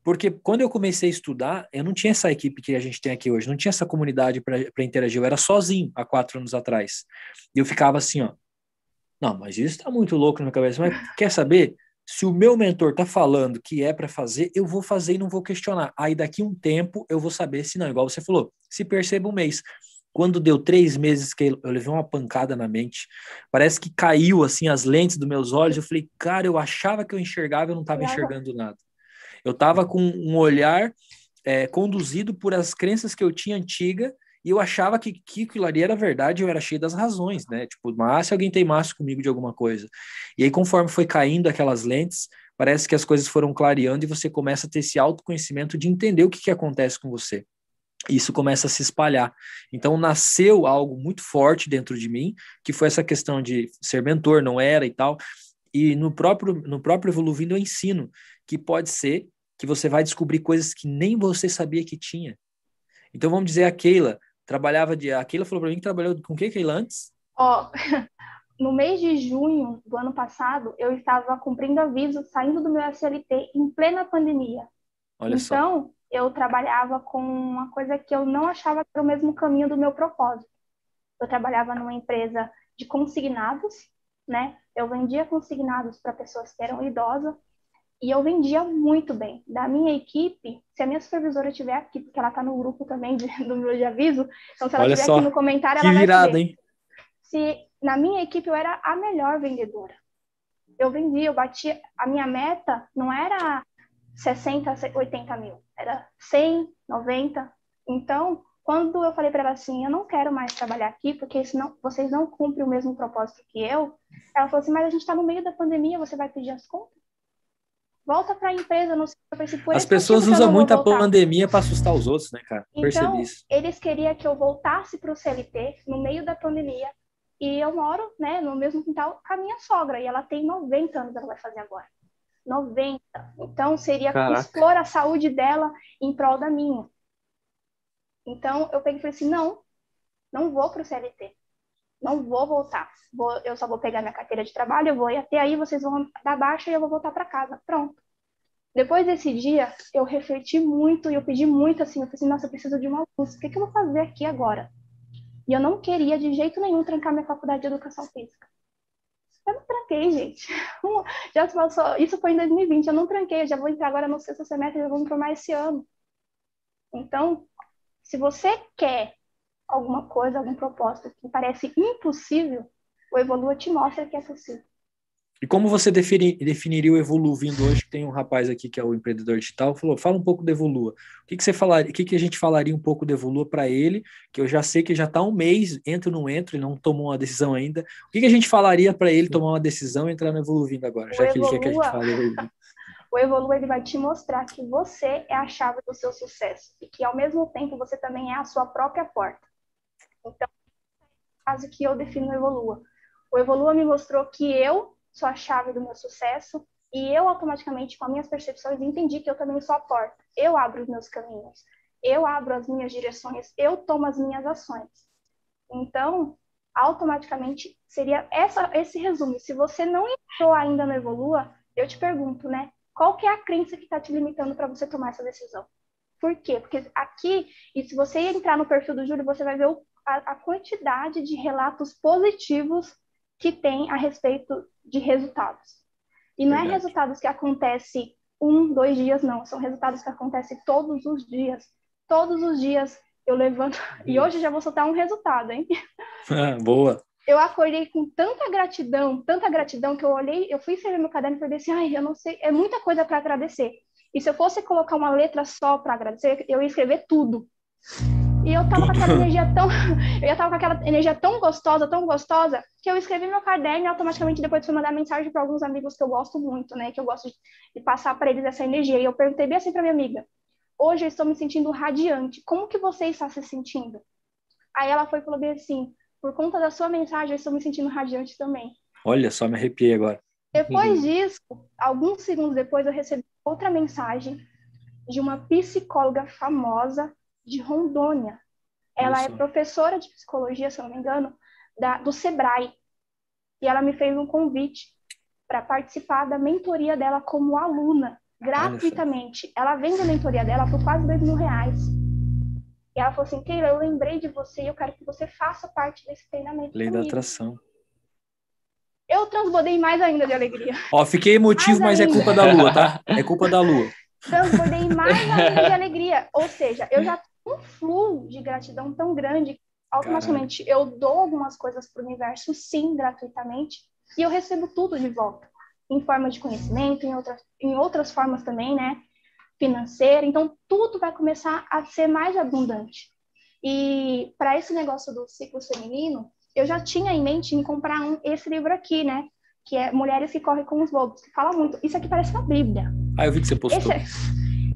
porque quando eu comecei a estudar, eu não tinha essa equipe que a gente tem aqui hoje, não tinha essa comunidade para interagir, eu era sozinho há quatro anos atrás. E eu ficava assim, ó, não, mas isso está muito louco na minha cabeça. Mas quer saber? Se o meu mentor está falando que é para fazer, eu vou fazer e não vou questionar. Aí daqui um tempo eu vou saber se não, igual você falou, se perceba um mês. Quando deu três meses que eu levei uma pancada na mente, parece que caiu assim as lentes dos meus olhos. Eu falei, cara, eu achava que eu enxergava, eu não estava enxergando nada. Eu estava com um olhar é, conduzido por as crenças que eu tinha antiga e eu achava que, que ali era verdade, eu era cheio das razões, né? Tipo, mas se alguém teimasse comigo de alguma coisa. E aí, conforme foi caindo aquelas lentes, parece que as coisas foram clareando e você começa a ter esse autoconhecimento de entender o que, que acontece com você. Isso começa a se espalhar. Então, nasceu algo muito forte dentro de mim, que foi essa questão de ser mentor, não era e tal. E no próprio, no próprio Evoluindo eu ensino que pode ser que você vai descobrir coisas que nem você sabia que tinha. Então, vamos dizer a Keila, trabalhava de. A Keila falou para mim que trabalhou com o que, Keila, antes? Ó, [laughs] no mês de junho do ano passado, eu estava cumprindo aviso, saindo do meu SLT em plena pandemia. Olha então, só. eu trabalhava com uma coisa que eu não achava que era o mesmo caminho do meu propósito. Eu trabalhava numa empresa de consignados, né? Eu vendia consignados para pessoas que eram idosas e eu vendia muito bem. Da minha equipe, se a minha supervisora estiver aqui, porque ela está no grupo também de, [laughs] do meu de aviso, então se ela estiver aqui no comentário, que ela virada, vai ver. Hein? Se na minha equipe eu era a melhor vendedora. Eu vendia, eu batia. A minha meta não era 60, 80 mil. Era 100, 90. Então, quando eu falei para ela assim, eu não quero mais trabalhar aqui, porque senão vocês não cumprem o mesmo propósito que eu, ela falou assim, mas a gente está no meio da pandemia, você vai pedir as contas? Volta para a empresa, não sei. As pessoas usam muito a pandemia para assustar os outros, né, cara? Então, Percebi isso. Eles queriam que eu voltasse para o CLT no meio da pandemia, e eu moro, né, no mesmo quintal com a minha sogra, e ela tem 90 anos, ela vai fazer agora. 90. Então, seria Caraca. expor a saúde dela em prol da minha. Então, eu peguei e falei assim, não, não vou para o CLT. Não vou voltar. Vou, eu só vou pegar minha carteira de trabalho, eu vou ir até aí, vocês vão dar baixa e eu vou voltar para casa. Pronto. Depois desse dia, eu refleti muito e eu pedi muito assim, eu falei assim, nossa, eu preciso de uma luz. O que, que eu vou fazer aqui agora? E eu não queria de jeito nenhum trancar minha faculdade de educação física. Eu não tranquei, gente. [laughs] Já passou, isso foi em 2020, eu não tranquei, eu já vou entrar agora no sexto semestre, já vou me formar esse ano. Então, se você quer alguma coisa, algum propósito que parece impossível, o Evolua te mostra que é possível. E como você defini, definiria o Evolu vindo hoje, que tem um rapaz aqui que é o empreendedor digital, falou, fala um pouco do Evolua. O que, que você falaria, o que, que a gente falaria um pouco do Evolua para ele, que eu já sei que já está um mês, entra ou não entra, ele não tomou uma decisão ainda. O que, que a gente falaria para ele tomar uma decisão e entrar no Evolu vindo agora, já que ele quer que a gente fale [laughs] O Evolu ele vai te mostrar que você é a chave do seu sucesso e que ao mesmo tempo você também é a sua própria porta. Então, caso que eu defino o Evolua. O Evolua me mostrou que eu sou a chave do meu sucesso e eu automaticamente, com as minhas percepções, entendi que eu também sou a porta. Eu abro os meus caminhos, eu abro as minhas direções, eu tomo as minhas ações. Então, automaticamente seria essa, esse resumo. Se você não entrou ainda no Evolua, eu te pergunto, né? Qual que é a crença que está te limitando para você tomar essa decisão? Por quê? Porque aqui, e se você entrar no perfil do Júlio, você vai ver o, a, a quantidade de relatos positivos que tem a respeito de resultados. E não é Verdade. é resultados que acontecem um, dois dias, não. São resultados que acontecem todos os dias. Todos os dias eu levanto. [laughs] E hoje já vou soltar um resultado, hein? [laughs] Ah, boa. Eu acordei com tanta gratidão, tanta gratidão, que eu olhei, eu fui escrever meu caderno e falei assim: ai, eu não sei, é muita coisa para agradecer. E se eu fosse colocar uma letra só para agradecer, eu ia escrever tudo. E eu tava com aquela energia tão. [laughs] Eu tava com aquela energia tão gostosa, tão gostosa, que eu escrevi meu caderno e automaticamente depois fui mandar mensagem para alguns amigos que eu gosto muito, né? Que eu gosto de, passar para eles essa energia. E eu perguntei bem assim para minha amiga: hoje eu estou me sentindo radiante. Como que você está se sentindo? Aí ela foi e falou bem assim: por conta da sua mensagem, eu estou me sentindo radiante também. Olha só, me arrepiei agora. Depois disso, alguns segundos depois, eu recebi outra mensagem de uma psicóloga famosa de Rondônia. Ela é professora de psicologia, se não me engano, da, do Sebrae. E ela me fez um convite para participar da mentoria dela como aluna, gratuitamente. Ela vende a mentoria dela por quase dois mil reais. E ela falou assim, Keila, eu lembrei de você e eu quero que você faça parte desse treinamento Lei comigo. da atração. Eu transbordei mais ainda de alegria. Ó, fiquei emotivo, mas é culpa da lua, tá? É culpa da lua. [laughs] Transbordei mais ainda de alegria. Ou seja, eu já um fluxo de gratidão tão grande, automaticamente Caramba. eu dou algumas coisas para o universo, sim, gratuitamente, e eu recebo tudo de volta, em forma de conhecimento, em outras, em outras formas também, né? Financeira. Então, tudo vai começar a ser mais abundante. E para esse negócio do ciclo feminino, eu já tinha em mente em comprar um, esse livro aqui, né? Que é Mulheres que Correm com os Lobos, que fala muito. Isso aqui parece uma Bíblia. Ah, eu vi que você postou. É,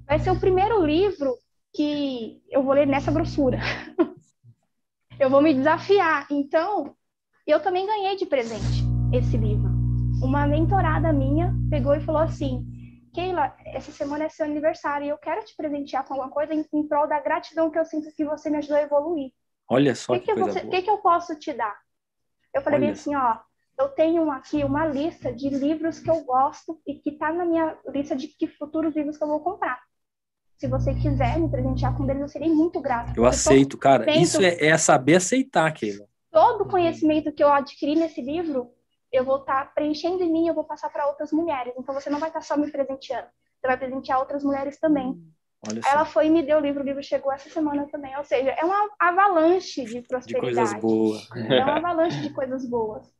vai ser o primeiro livro que eu vou ler nessa grossura. eu vou me desafiar. Então, eu também ganhei de presente esse livro. Uma mentorada minha pegou e falou assim: Keila, essa semana é seu aniversário e eu quero te presentear com alguma coisa em, em prol da gratidão que eu sinto que você me ajudou a evoluir. Olha só que, que, que, você, que, que eu posso te dar? Eu falei assim, ó, eu tenho aqui uma lista de livros que eu gosto e que tá na minha lista de que futuros livros que eu vou comprar se você quiser me presentear com deles, eu serei muito grata. Eu aceito, cara. Isso é, é, saber aceitar, Keila. Todo o conhecimento que eu adquiri nesse livro, eu vou estar tá preenchendo em mim, eu vou passar para outras mulheres. Então você não vai estar tá só me presenteando, você vai presentear outras mulheres também. Olha Ela foi e me deu o livro, o livro chegou essa semana também. Ou seja, é uma avalanche de prosperidade. De coisas boas. É uma avalanche de coisas boas.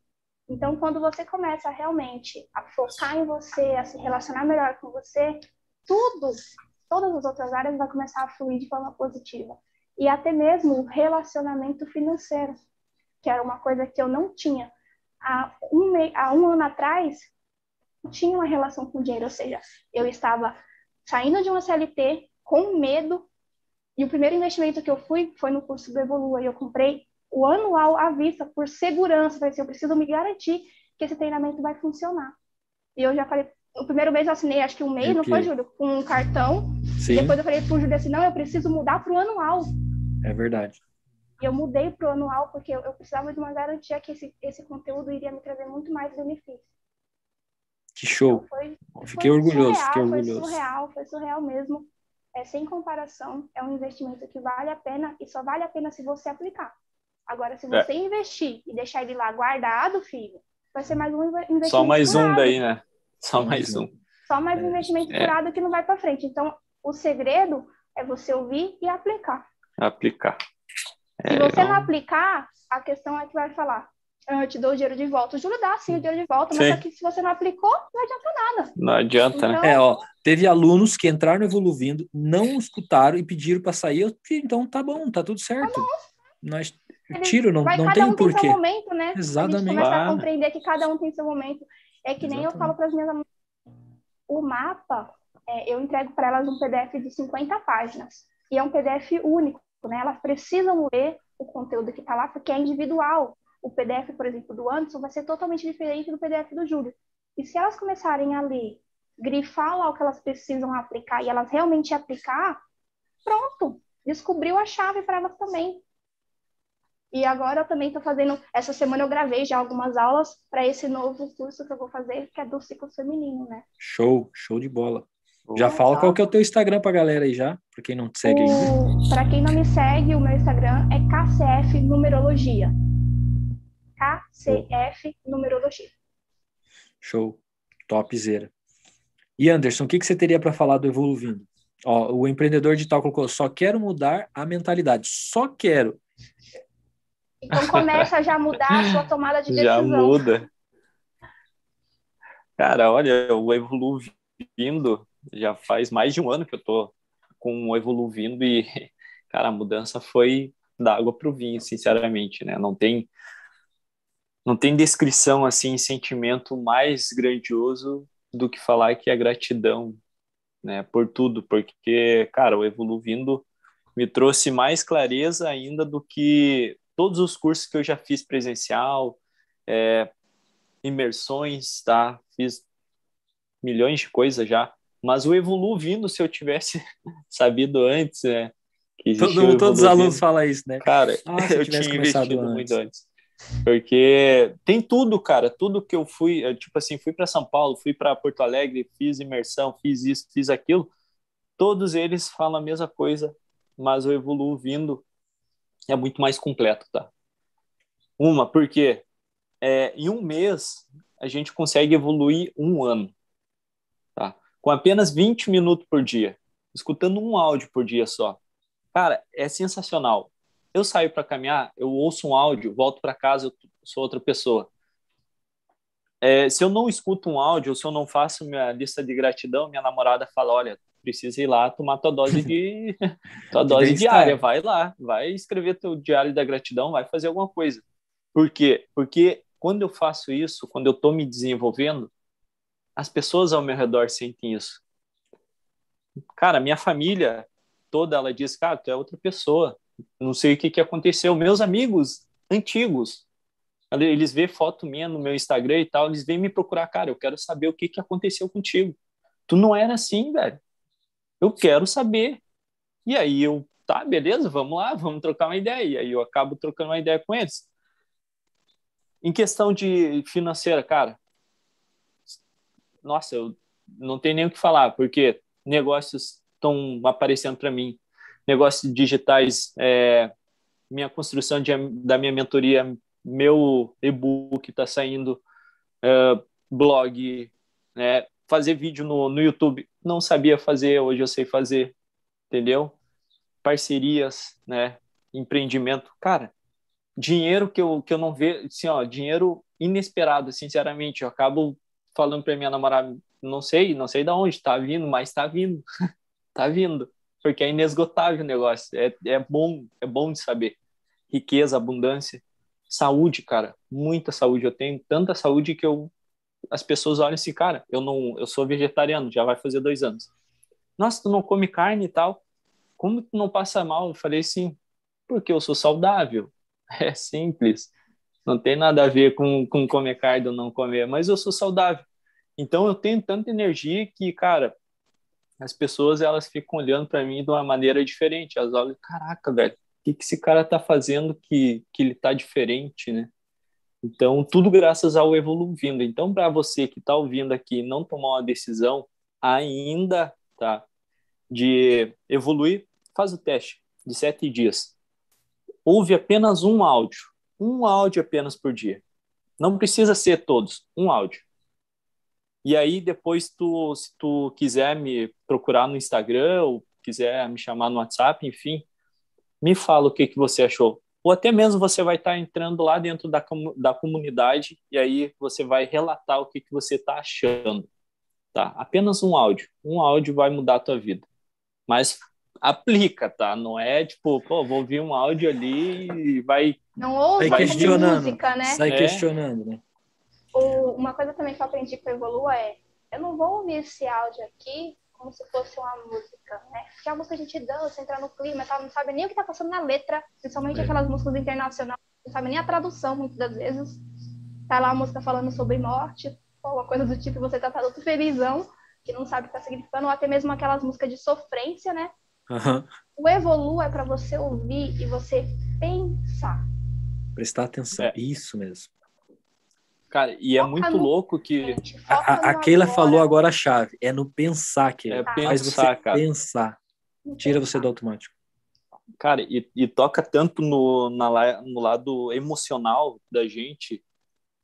Então, quando você começa realmente a focar em você, a se relacionar melhor com você, tudo, todas as outras áreas vai começar a fluir de forma positiva. E até mesmo o relacionamento financeiro, que era uma coisa que eu não tinha. Há um, há um ano atrás, eu tinha uma relação com dinheiro, ou seja, eu estava saindo de uma CLT com medo, e o primeiro investimento que eu fui foi no curso do Evolua, e eu comprei o anual à vista por segurança, vai ser, eu preciso me garantir que esse treinamento vai funcionar. E eu já falei, o primeiro mês eu assinei, acho que um mês, não foi, Júlio? Com um cartão. Sim. Depois eu falei pro Júlio assim, não, eu preciso mudar para o anual. É verdade. E eu mudei para o anual porque eu, eu, precisava de uma garantia que esse, esse conteúdo iria me trazer muito mais benefícios. Que show. Então foi, fiquei foi orgulhoso, surreal, fiquei orgulhoso. Foi surreal, foi surreal mesmo. É, sem comparação, é um investimento que vale a pena e só vale a pena se você aplicar. Agora, se você é. investir e deixar ele lá guardado, filho, vai ser mais um investimento. Só mais um daí, né? Só mais um. Só mais um investimento é. curado que não vai para frente. Então, o segredo é você ouvir e aplicar. Aplicar. Se você não aplicar, a questão é que vai falar, eu te dou o dinheiro de volta. O Júlio dá sim o dinheiro de volta, sim. mas só que se você não aplicou, não adianta nada. Não adianta, né? então... né? É, ó, teve alunos que entraram Evoluindo, não escutaram e pediram para sair. Eu, então tá bom, tá tudo certo. Tá bom. Nós tiro, não, vai, não tem um porquê. Tem seu momento, né? Exatamente. A gente começa ah. a compreender que cada um tem seu momento. É que nem Exatamente. eu falo para as minhas alunas. O mapa, é, eu entrego para elas um PDF de 50 páginas. E é um PDF único, né? Elas precisam ler o conteúdo que está lá, porque é individual. O PDF, por exemplo, do Anderson vai ser totalmente diferente do PDF do Júlio. E se elas começarem a ler, grifar lá o que elas precisam aplicar e elas realmente aplicar, pronto, descobriu a chave para elas também. E agora eu também estou fazendo, essa semana eu gravei já algumas aulas para esse novo curso que eu vou fazer, que é do ciclo feminino, né? Show, show de bola. Já fala qual que é o teu Instagram pra galera aí já, para quem não te segue ainda. Para quem não me segue, o meu Instagram é KCF Numerologia. KCF Numerologia. Show. Topzera. E Anderson, o que, que você teria para falar do Evoluindo? Ó, o empreendedor digital colocou, só quero mudar a mentalidade. Só quero. Então começa já a mudar a sua tomada de [laughs] decisão. Já muda. Cara, olha, o Evoluindo já faz mais de um ano que eu tô com o Evoluindo e, [laughs] cara, a mudança foi da água para o vinho, sinceramente, né? Não tem não tem descrição assim, sentimento mais grandioso do que falar que é gratidão, né, por tudo, porque, cara, o Evoluindo me trouxe mais clareza ainda do que todos os cursos que eu já fiz presencial, é, imersões, tá? Fiz milhões de coisas já. Mas o Evolu vindo, se eu tivesse [laughs] sabido antes, né? Que Todo, todos os alunos falam isso, né? Cara, ah, eu [laughs] tinha investido antes. muito antes. Porque tem tudo, cara, tudo que eu fui, tipo assim, fui para São Paulo, fui para Porto Alegre, fiz imersão, fiz isso, fiz aquilo. Todos eles falam a mesma coisa, mas o Evolu vindo é muito mais completo, tá? Uma, porque é, em um mês a gente consegue evoluir um ano com apenas 20 minutos por dia, escutando um áudio por dia só. Cara, é sensacional. Eu saio para caminhar, eu ouço um áudio, volto para casa, eu sou outra pessoa. É, se eu não escuto um áudio, ou se eu não faço minha lista de gratidão, minha namorada fala: olha, precisa ir lá tomar tua dose de [laughs] tua dose diária, vai lá, vai escrever teu diário da gratidão, vai fazer alguma coisa. Por quê? Porque quando eu faço isso, quando eu estou me desenvolvendo, as pessoas ao meu redor sentem isso. Cara, minha família toda, ela diz, cara, tu é outra pessoa. Não sei o que, que aconteceu. Meus amigos antigos, eles vê foto minha no meu Instagram e tal, eles vêm me procurar, cara, eu quero saber o que, que aconteceu contigo. Tu não era assim, velho. Eu quero saber. E aí eu, tá, beleza, vamos lá, vamos trocar uma ideia. E aí eu acabo trocando uma ideia com eles. Em questão de financeira, cara, nossa, eu não tenho nem o que falar, porque negócios estão aparecendo para mim, negócios digitais, é, minha construção de, da minha mentoria, meu e-book está saindo, é, blog, né, fazer vídeo no, no YouTube, não sabia fazer, hoje eu sei fazer, entendeu? Parcerias, né, empreendimento, cara, dinheiro que eu, que eu não vejo, assim, ó, dinheiro inesperado, sinceramente, eu acabo falando para minha namorada, não sei, não sei de onde tá vindo, mas tá vindo. [laughs] tá vindo. Porque é inesgotável o negócio. É, é bom, é bom de saber. Riqueza, abundância, saúde, cara. Muita saúde. Eu tenho tanta saúde que eu as pessoas olham assim, cara, eu não, eu sou vegetariano, já vai fazer dois anos. Nossa, tu não come carne e tal? Como tu não passa mal? Eu falei assim, porque eu sou saudável. [laughs] É simples. Não tem nada a ver com, com comer carne ou não comer, mas eu sou saudável. Então eu tenho tanta energia que, cara, as pessoas elas ficam olhando para mim de uma maneira diferente. Elas olham, caraca, velho, o que, que esse cara tá fazendo que, que ele tá diferente, né? Então, tudo graças ao Evoluindo. Então, para você que está ouvindo aqui não tomar uma decisão ainda, tá? De evoluir, faz o teste de sete dias. Ouve apenas um áudio. Um áudio apenas por dia. Não precisa ser todos, um áudio. E aí, depois, tu, se tu quiser me procurar no Instagram ou quiser me chamar no WhatsApp, enfim, me fala o que, que você achou ou até mesmo você vai estar entrando lá dentro da, da comunidade e aí você vai relatar o que, que você está achando. Tá? Apenas um áudio. Um áudio vai mudar a tua vida. Mas aplica, tá? Não é tipo, pô, vou ouvir um áudio ali e vai. Não ouve vai questionando, música, né? Sai é. questionando, né? O, uma coisa também que eu aprendi com a Evolua é: eu não vou ouvir esse áudio aqui como se fosse uma música, né? Porque a música a gente dança, entra no clima, tá? não sabe nem o que tá passando na letra, principalmente é. aquelas músicas internacionais, não sabe nem a tradução, muitas das vezes. Tá lá a música falando sobre morte, ou uma coisa do tipo, você tá todo felizão, que não sabe o que tá significando, ou até mesmo aquelas músicas de sofrência, né? Uhum. O Evolu é para você ouvir e você pensar. Prestar atenção, é. isso mesmo. Cara, e é muito no... louco que. A, a Keila falou agora a chave. É no pensar que é pensar, faz você cara. pensar. Tira você do automático. Cara, e, e toca tanto no, na, no lado emocional da gente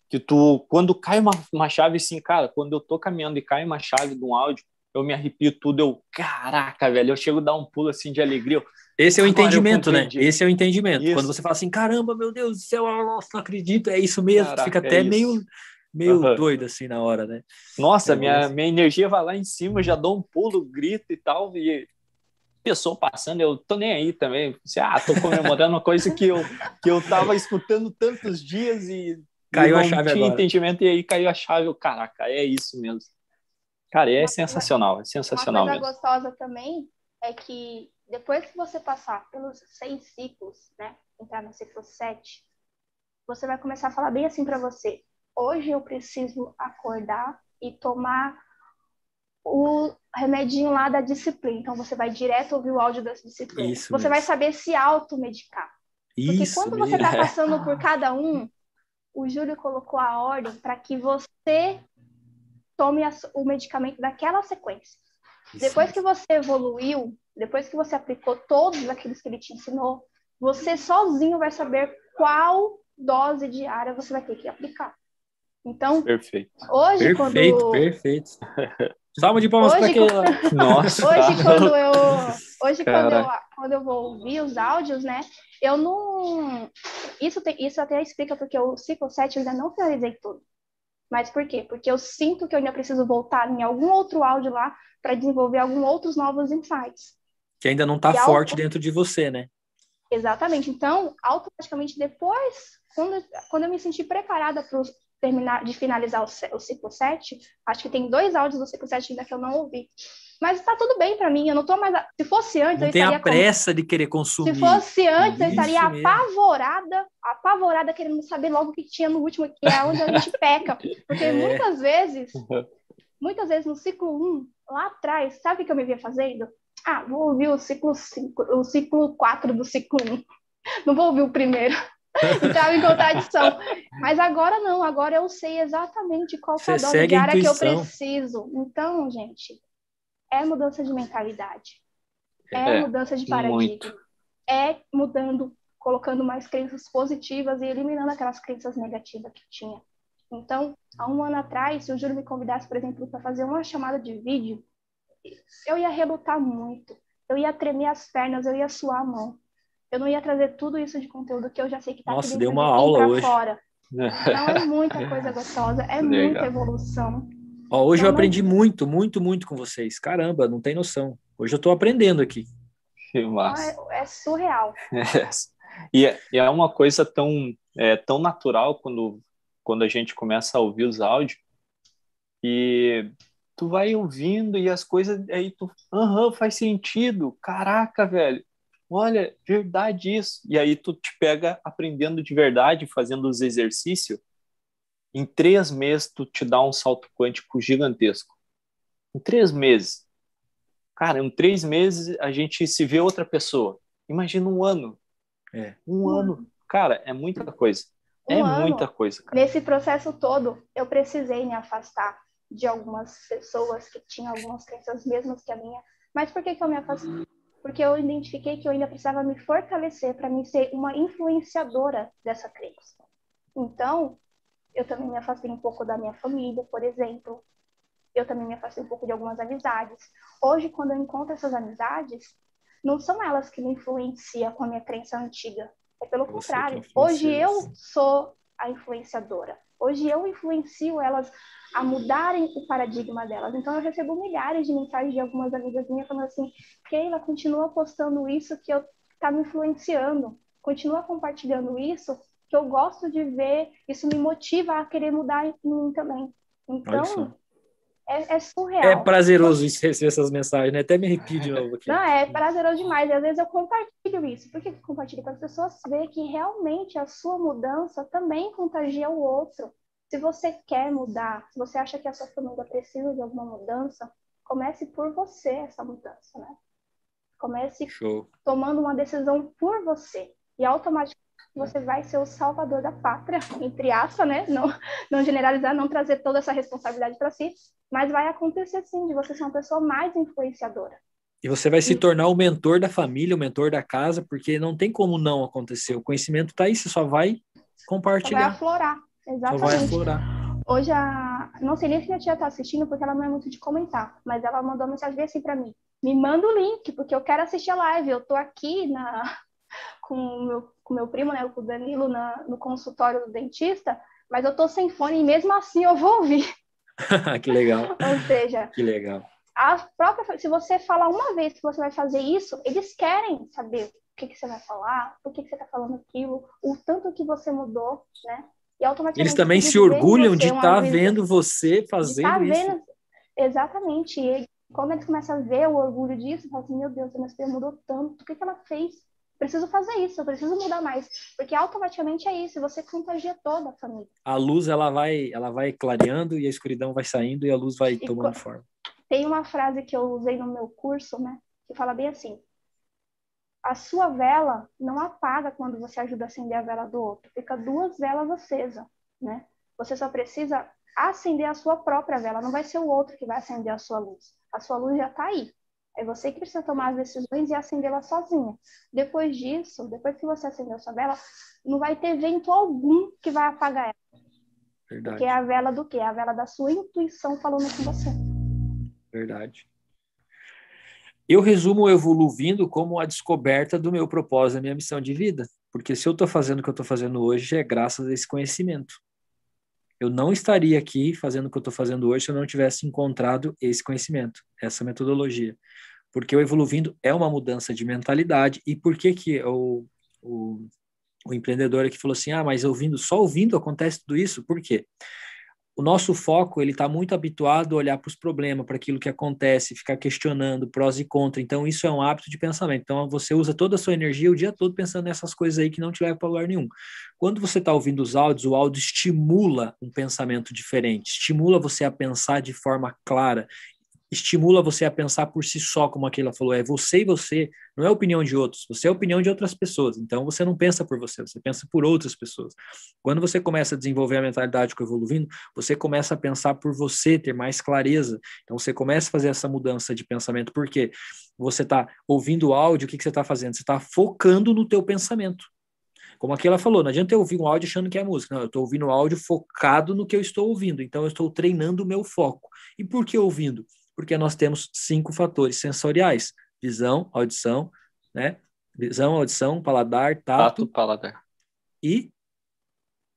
que tu, quando cai uma, uma chave assim, cara, quando eu tô caminhando e cai uma chave de um áudio, eu me arrepio tudo, eu, caraca, velho, eu chego a dar um pulo assim de alegria. Eu, esse é o entendimento, né? Esse é o entendimento. Isso. Quando você fala assim, caramba, meu Deus do céu, nossa, não acredito, é isso mesmo, Caraca, fica até é meio, meio uhum. doido assim na hora, né? Nossa, é minha, minha energia vai lá em cima, já dou um pulo, grito e tal, e pessoa passando, eu tô nem aí também. Assim, ah, tô comemorando uma coisa que eu, que eu tava escutando tantos dias e caiu a chave tinha agora. entendimento e aí caiu a chave. Eu, caraca, é isso mesmo. Cara, é sensacional, é sensacional uma coisa mesmo. gostosa também é que depois que você passar pelos seis ciclos, né, entrar no ciclo sete, você vai começar a falar bem assim para você. Hoje eu preciso acordar e tomar o remedinho lá da disciplina. Então você vai direto ouvir o áudio das disciplinas. Isso você mesmo. vai saber se automedicar. Porque Isso quando você está passando por cada um, o Júlio colocou a ordem para que você tome o medicamento daquela sequência. Isso Depois que você evoluiu, depois que você aplicou todos aqueles que ele te ensinou, você sozinho vai saber qual dose diária você vai ter que aplicar. Então, perfeito. Hoje, perfeito, quando... perfeito. [laughs] Salva de palmas para quando... [laughs] Nossa. Hoje, quando eu, hoje quando eu, [laughs] quando eu vou ouvir os áudios, né? Eu não. Isso, tem, isso até explica porque o ciclo 7 eu ainda não finalizei tudo. Mas por quê? Porque eu sinto que eu ainda preciso voltar em algum outro áudio lá para desenvolver alguns outros novos insights. Que ainda não está forte auto... dentro de você, né? Exatamente. Então, automaticamente depois, quando, quando eu me senti preparada para terminar de finalizar o, o ciclo 7, acho que tem dois áudios do ciclo 7 ainda que eu não ouvi. Mas está tudo bem para mim, eu não tô mais. Se fosse antes, não eu tem estaria. a pressa com... de querer consumir. Se fosse antes, Isso eu estaria mesmo. apavorada, apavorada, querendo saber logo o que tinha no último, que é onde a gente [laughs] peca. Porque é. muitas vezes, [laughs] muitas vezes no ciclo 1, lá atrás, sabe o que eu me via fazendo? Ah, vou ouvir o ciclo 5, o ciclo 4 do ciclo 1. Não vou ouvir o primeiro. [laughs] Entrava em contradição. Mas agora não, agora eu sei exatamente qual é a dose diária que eu preciso. Então, gente, é mudança de mentalidade. É, é mudança de paradigma. Muito. É mudando, colocando mais crenças positivas e eliminando aquelas crenças negativas que tinha. Então, há um ano atrás, se o Júlio me convidasse, por exemplo, para fazer uma chamada de vídeo, eu ia relutar muito. Eu ia tremer as pernas, eu ia suar a mão. Eu não ia trazer tudo isso de conteúdo que eu já sei que está aqui dentro deu uma aula hoje. fora. Então é muita [laughs] coisa gostosa, é Legal. muita evolução. Ó, hoje então, eu aprendi mas... muito, muito, muito com vocês. Caramba, não tem noção. Hoje eu estou aprendendo aqui. Que massa. É, é surreal. É. [laughs] E, é, e é uma coisa tão, é, tão natural quando, quando a gente começa a ouvir os áudios e tu vai ouvindo e as coisas aí tu, aham, faz sentido. Caraca, velho. Olha, verdade isso. E aí tu te pega aprendendo de verdade, fazendo os exercícios. Em três meses tu te dá um salto quântico gigantesco. Em três meses. Cara, em três meses a gente se vê outra pessoa. Imagina um ano. É. Um ano. Cara, é muita coisa. Um é ano, muita coisa. Cara. Nesse processo todo, eu precisei me afastar de algumas pessoas que tinham algumas crenças mesmas que a minha. Mas por que, que eu me afastei? Porque eu identifiquei que eu ainda precisava me fortalecer para me ser uma influenciadora dessa crença. Então, eu também me afastei um pouco da minha família, por exemplo. Eu também me afastei um pouco de algumas amizades. Hoje, quando eu encontro essas amizades, não são elas que me influenciam com a minha crença antiga. É pelo Você contrário. Hoje eu sou a influenciadora. Hoje eu influencio elas a mudarem o paradigma delas. Então eu recebo milhares de mensagens de algumas amigas minhas falando assim: Keila, continua postando isso que eu tá me influenciando. Continua compartilhando isso que eu gosto de ver, isso me motiva a querer mudar em mim também. Então, é, é, surreal. É prazeroso receber essas mensagens, né? Até me arrepio de novo aqui. Não, é prazeroso demais. E às vezes eu compartilho isso. Por que eu compartilho? Para as pessoas verem que realmente a sua mudança também contagia o outro. Se você quer mudar, se você acha que a sua família precisa de alguma mudança, comece por você essa mudança, né? Comece Show. tomando uma decisão por você. E automaticamente você vai ser o salvador da pátria, [laughs] entre aspas, né? Não, não generalizar, não trazer toda essa responsabilidade para si, mas vai acontecer sim, de você ser uma pessoa mais influenciadora. E você vai se tornar o mentor da família, o mentor da casa, porque não tem como não acontecer. O conhecimento está aí, você só vai compartilhar. Só vai aflorar, exatamente. Só vai aflorar. Hoje, a... não sei nem se minha tia está assistindo, porque ela não é muito de comentar, mas ela mandou uma mensagem assim para mim. Me manda o link, porque eu quero assistir a live. Eu estou aqui na... [laughs] com o meu, com meu primo, né, com o Danilo, na... no consultório do dentista, mas eu estou sem fone e mesmo assim eu vou ouvir. [laughs] que legal. [laughs] Ou seja, que legal. A própria, se você falar uma vez que você vai fazer isso, eles querem saber o que, que você vai falar, por que, que você está falando aquilo, o tanto que você mudou, né? E automaticamente eles também se orgulham de estar tá vendo você fazendo tá isso. Vendo, exatamente. E quando eles começam a ver o orgulho disso, falam assim, meu Deus, a minha filha mudou tanto, o que, que ela fez? Preciso fazer isso, eu preciso mudar mais, porque automaticamente é isso, você contagia toda a família. A luz ela vai, ela vai clareando e a escuridão vai saindo e a luz vai e tomando forma. Tem uma frase que eu usei no meu curso, né, que fala bem assim: a sua vela não apaga quando você ajuda a acender a vela do outro, fica duas velas acesas, né? Você só precisa acender a sua própria vela, não vai ser o outro que vai acender a sua luz. A sua luz já está aí. É você que precisa tomar as decisões e acendê-la sozinha. Depois disso, depois que você acendeu sua vela, não vai ter vento algum que vai apagar ela. Verdade. Porque é a vela do quê? É a vela da sua intuição falando com você. Verdade. Eu resumo o Evoluindo como a descoberta do meu propósito, da minha missão de vida. Porque se eu estou fazendo o que eu estou fazendo hoje, é graças a esse conhecimento. Eu não estaria aqui fazendo o que eu estou fazendo hoje se eu não tivesse encontrado esse conhecimento, essa metodologia. Porque o Evoluindo é uma mudança de mentalidade. E por que que o, o, o empreendedor aqui falou assim, ah, mas ouvindo, só ouvindo acontece tudo isso? Por quê? O nosso foco ele está muito habituado a olhar para os problemas, para aquilo que acontece, ficar questionando prós e contras. Então isso é um hábito de pensamento. Então você usa toda a sua energia o dia todo pensando nessas coisas aí que não te levam para lugar nenhum. Quando você está ouvindo os áudios, o áudio estimula um pensamento diferente, estimula você a pensar de forma clara estimula você a pensar por si só, como aquela falou, é você e você, não é a opinião de outros, você é opinião de outras pessoas. Então você não pensa por você, você pensa por outras pessoas. Quando você começa a desenvolver a mentalidade com evoluindo, você começa a pensar por você, ter mais clareza. Então você começa a fazer essa mudança de pensamento, porque você está ouvindo o áudio, o que, que você está fazendo? Você está focando no teu pensamento. Como aquela falou, não adianta eu ouvir um áudio achando que é música. Não, eu estou ouvindo o áudio focado no que eu estou ouvindo. Então eu estou treinando o meu foco. E por que ouvindo? Porque nós temos cinco fatores sensoriais: visão, audição, né? Visão, audição, paladar, tato, tato paladar e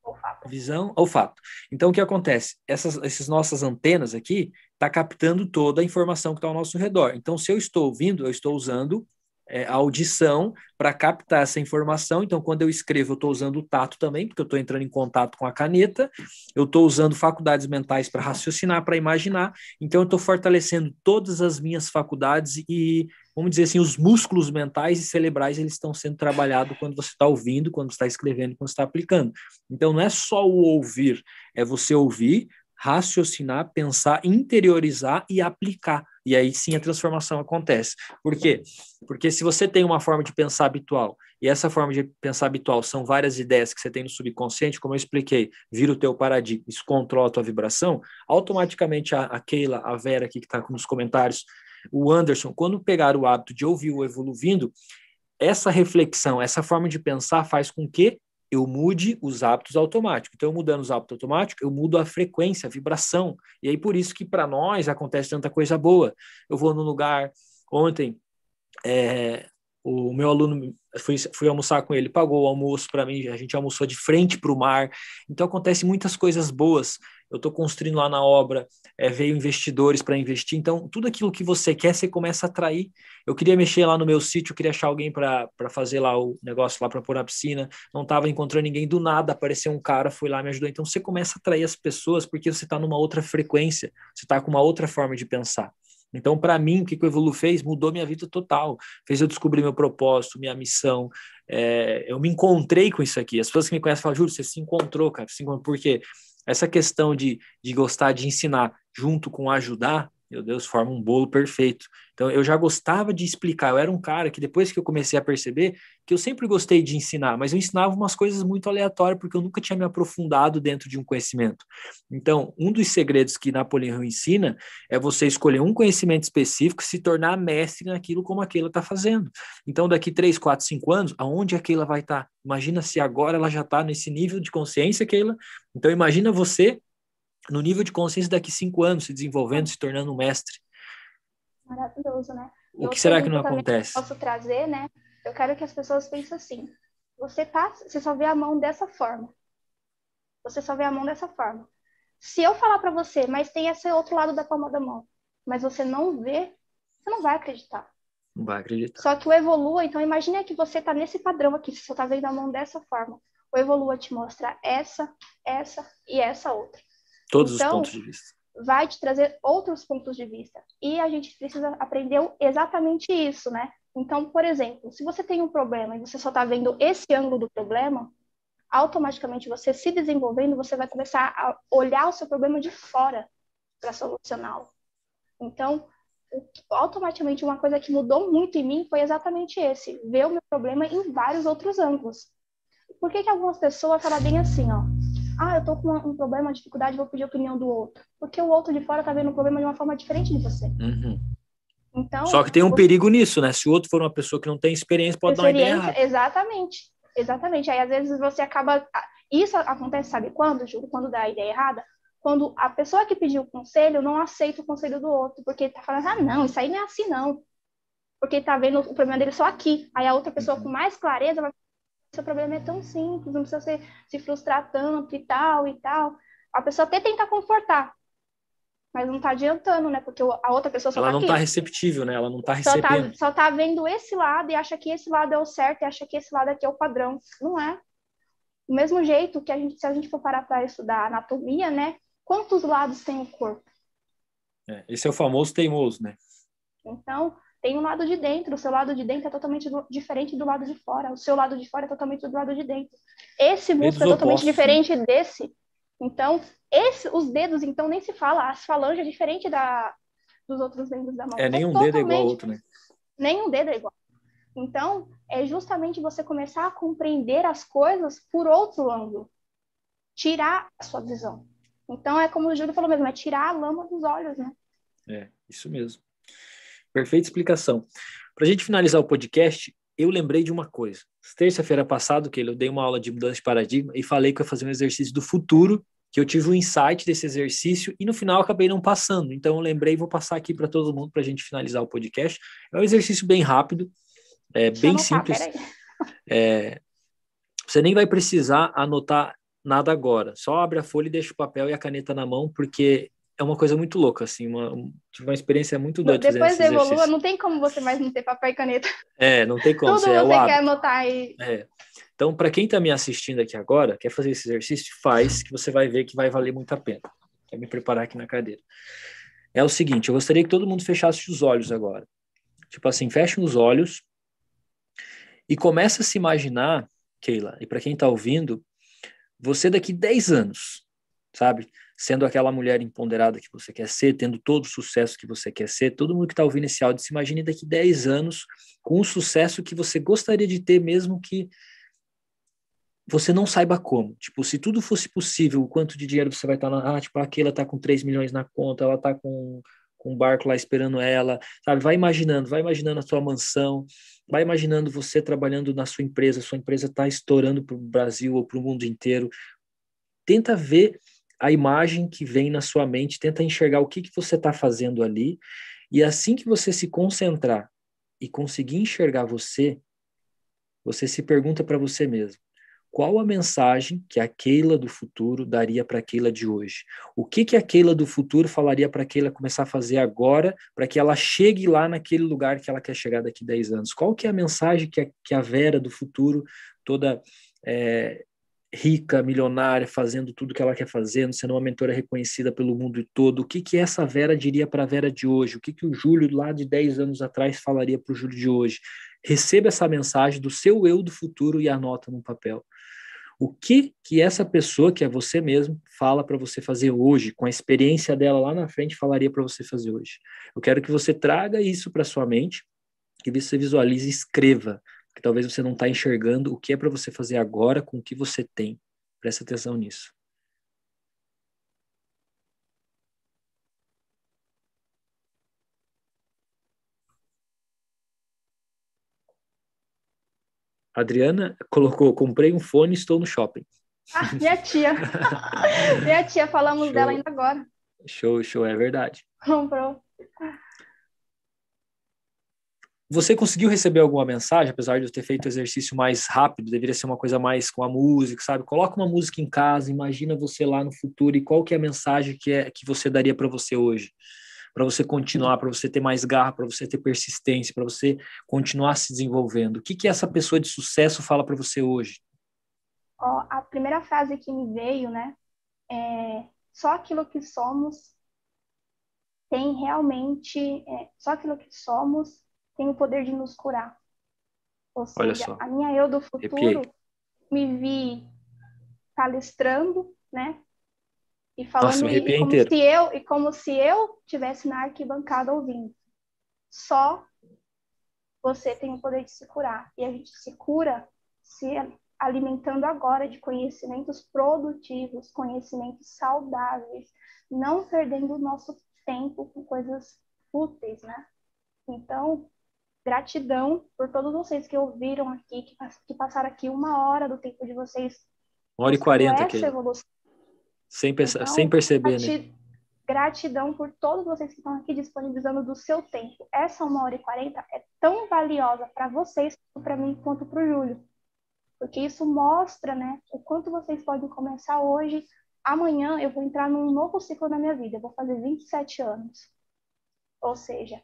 Olfato. Visão, olfato. Então, o que acontece? Essas, essas nossas antenas aqui tá captando toda a informação que está ao nosso redor. Então, se eu estou ouvindo, eu estou usando é, audição para captar essa informação. Então, quando eu escrevo, eu estou usando o tato também, porque eu estou entrando em contato com a caneta. Eu estou usando faculdades mentais para raciocinar, para imaginar. Então, eu estou fortalecendo todas as minhas faculdades e, vamos dizer assim, os músculos mentais e cerebrais eles estão sendo trabalhados quando você está ouvindo, quando está escrevendo, quando está aplicando. Então, não é só o ouvir, é você ouvir, raciocinar, pensar, interiorizar e aplicar. E aí sim a transformação acontece. Por quê? Porque se você tem uma forma de pensar habitual, e essa forma de pensar habitual são várias ideias que você tem no subconsciente, como eu expliquei, vira o teu paradigma, isso controla a tua vibração, automaticamente a, a Keila, a Vera aqui que está nos comentários, o Anderson, quando pegar o hábito de ouvir o Evoluindo, essa reflexão, essa forma de pensar faz com que eu mude os hábitos automáticos. Então, eu mudando os hábitos automáticos, eu mudo a frequência, a vibração. E aí, por isso que para nós acontece tanta coisa boa. Eu vou num lugar, ontem, é, o meu aluno, fui, fui almoçar com ele, pagou o almoço para mim, a gente almoçou de frente para o mar. Então, acontece muitas coisas boas eu estou construindo lá na obra, é, veio investidores para investir, então tudo aquilo que você quer, você começa a atrair. Eu queria mexer lá no meu sítio, queria achar alguém para fazer lá o negócio lá para pôr a piscina, não estava encontrando ninguém, do nada apareceu um cara, foi lá, me ajudou. Então você começa a atrair as pessoas porque você está numa outra frequência, você está com uma outra forma de pensar. Então, para mim, o que, que o Evolu fez mudou minha vida total. Fez eu descobrir meu propósito, minha missão. É, eu me encontrei com isso aqui. As pessoas que me conhecem falam, Júlio, você se encontrou, cara. Se encontrou. Essa questão de, de gostar de ensinar junto com ajudar, meu Deus, forma um bolo perfeito. Então, eu já gostava de explicar. Eu era um cara que, depois que eu comecei a perceber, que eu sempre gostei de ensinar, mas eu ensinava umas coisas muito aleatórias, porque eu nunca tinha me aprofundado dentro de um conhecimento. Então, um dos segredos que Napoleão ensina é você escolher um conhecimento específico e se tornar mestre naquilo como aquela está fazendo. Então, daqui 3, 4, 5 anos, aonde aquela vai estar? Tá? Imagina se agora ela já está nesse nível de consciência, Keila. Então, imagina você no nível de consciência daqui cinco anos, se desenvolvendo, se tornando um mestre. Maravilhoso, né? O que será que não acontece? posso trazer, né? Eu quero que as pessoas pensem assim: você tá, você só vê a mão dessa forma. Você só vê a mão dessa forma. Se eu falar para você, mas tem esse outro lado da palma da mão, mas você não vê, você não vai acreditar. Não vai acreditar. Só que o evolua, então imagine que você tá nesse padrão aqui, você só tá vendo a mão dessa forma. O evolua te mostra essa, essa e essa outra. Todos então, os pontos de vista. Vai te trazer outros pontos de vista. E a gente precisa aprender exatamente isso, né? Então, por exemplo, se você tem um problema e você só está vendo esse ângulo do problema, automaticamente você se desenvolvendo, você vai começar a olhar o seu problema de fora para solucioná-lo. Então, automaticamente uma coisa que mudou muito em mim foi exatamente esse, ver o meu problema em vários outros ângulos. Por que, que algumas pessoas falam bem assim, ó? Ah, eu tô com um problema, uma dificuldade, vou pedir a opinião do outro. Porque o outro de fora tá vendo o problema de uma forma diferente de você. Uhum. Então, Só que tem um você... perigo nisso, né? Se o outro for uma pessoa que não tem experiência, pode experiência, dar uma ideia errada. Exatamente. Exatamente. Aí, às vezes, você acaba... Isso acontece, sabe quando, Júlio? Quando dá a ideia errada? Quando a pessoa que pediu o conselho não aceita o conselho do outro, porque tá falando, ah, não, isso aí não é assim, não. Porque tá vendo o problema dele só aqui. Aí a outra pessoa uhum. com mais clareza vai seu problema é tão simples, não precisa se, se frustrar tanto e tal e tal. A pessoa até tenta confortar, mas não está adiantando, né? Porque a outra pessoa só Ela tá não está receptível, né? Ela não está recebendo. Só tá, só tá vendo esse lado e acha que esse lado é o certo e acha que esse lado aqui é o padrão. Não é. Do mesmo jeito que a gente, se a gente for parar para estudar anatomia, né? Quantos lados tem o corpo? É, esse é o famoso teimoso, né? Então, tem um lado de dentro, o seu lado de dentro é totalmente do, diferente do lado de fora, o seu lado de fora é totalmente do lado de dentro. Esse músculo é totalmente opostos, diferente desse. Então, esse, os dedos, então, nem se fala, as falanges é diferente da, dos outros membros da mão. É, nenhum é dedo é igual ao outro, né? Nenhum dedo é igual. Então, é justamente você começar a compreender as coisas por outro ângulo. Tirar a sua visão. Então, é como o Júlio falou mesmo, é tirar a lama dos olhos, né? É, isso mesmo. Perfeita explicação. Para a gente finalizar o podcast, eu lembrei de uma coisa. Terça-feira passada, que eu dei uma aula de mudança de paradigma e falei que eu ia fazer um exercício do futuro, que eu tive um insight desse exercício e no final acabei não passando. Então eu lembrei e vou passar aqui para todo mundo para a gente finalizar o podcast. É um exercício bem rápido, é bem simples. É, você nem vai precisar anotar nada agora. Só abre a folha e deixa o papel e a caneta na mão, porque é uma coisa muito louca, assim, uma, tive uma experiência muito doida. Depois evolua, não tem como você mais não ter papel e caneta. É, não tem como. Tudo você, é você quer anotar aí. É. Então, para quem está me assistindo aqui agora, quer fazer esse exercício, faz, que você vai ver que vai valer muito a pena. Quer me preparar aqui na cadeira. É o seguinte, eu gostaria que todo mundo fechasse os olhos agora. Tipo assim, feche os olhos e começa a se imaginar, Keila, e para quem está ouvindo, você daqui 10 anos, sabe? Sendo aquela mulher empoderada que você quer ser, tendo todo o sucesso que você quer ser, todo mundo que está ouvindo esse áudio, se imagine daqui 10 anos com o sucesso que você gostaria de ter, mesmo que você não saiba como. Tipo, se tudo fosse possível, o quanto de dinheiro você vai estar na. Ah, tipo, aquela tá com 3 milhões na conta, ela tá com, com um barco lá esperando ela, sabe? Vai imaginando, vai imaginando a sua mansão, vai imaginando você trabalhando na sua empresa, sua empresa está estourando para o Brasil ou para o mundo inteiro. Tenta ver a imagem que vem na sua mente, tenta enxergar o que, que você está fazendo ali, e assim que você se concentrar e conseguir enxergar você, você se pergunta para você mesmo: qual a mensagem que a Keila do futuro daria para a Keila de hoje? O que, que a Keila do futuro falaria para a Keila começar a fazer agora, para que ela chegue lá naquele lugar que ela quer chegar daqui 10 anos? Qual que é a mensagem que a, que a Vera do futuro, toda é, rica, milionária, fazendo tudo que ela quer fazer, sendo uma mentora reconhecida pelo mundo todo, o que, que essa Vera diria para a Vera de hoje? O que, que o Júlio lá de 10 anos atrás falaria para o Júlio de hoje? Receba essa mensagem do seu eu do futuro e anota no papel. O que que essa pessoa, que é você mesmo, fala para você fazer hoje, com a experiência dela lá na frente, falaria para você fazer hoje? Eu quero que você traga isso para sua mente, que você visualize e escreva, que talvez você não está enxergando o que é para você fazer agora com o que você tem. Preste atenção nisso. Adriana colocou: comprei um fone, estou no shopping. Ah, minha tia. [laughs] minha tia, falamos show. dela ainda agora. Show, show, é verdade. Comprou. Você conseguiu receber alguma mensagem, apesar de eu ter feito o exercício mais rápido, deveria ser uma coisa mais com a música, sabe? Coloca uma música em casa, imagina você lá no futuro e qual que é a mensagem que, é, que você daria para você hoje para você continuar, para você ter mais garra, para você ter persistência, para você continuar se desenvolvendo? O que, que essa pessoa de sucesso fala para você hoje? Oh, a primeira frase que me veio, né, é só aquilo que somos tem realmente, é, só aquilo que somos tem o poder de nos curar. Ou seja, a minha eu do futuro me vi palestrando, né, e falando Nossa, e, como inteiro. se eu e como se eu tivesse na arquibancada ouvindo. Só você tem o poder de se curar e a gente se cura se alimentando agora de conhecimentos produtivos, conhecimentos saudáveis, não perdendo o nosso tempo com coisas úteis, né? Então, gratidão por todos vocês que ouviram aqui, que, que passaram aqui uma hora do tempo de vocês. Uma hora e quarenta, essa evolução sem, então, sem perceber, né? Gratidão por todos vocês que estão aqui disponibilizando do seu tempo. Essa uma hora e quarenta é tão valiosa para vocês, para mim, quanto para o Júlio. Porque isso mostra, né, o quanto vocês podem começar hoje. Amanhã eu vou entrar num novo ciclo na minha vida. Eu vou fazer 27 anos. Ou seja,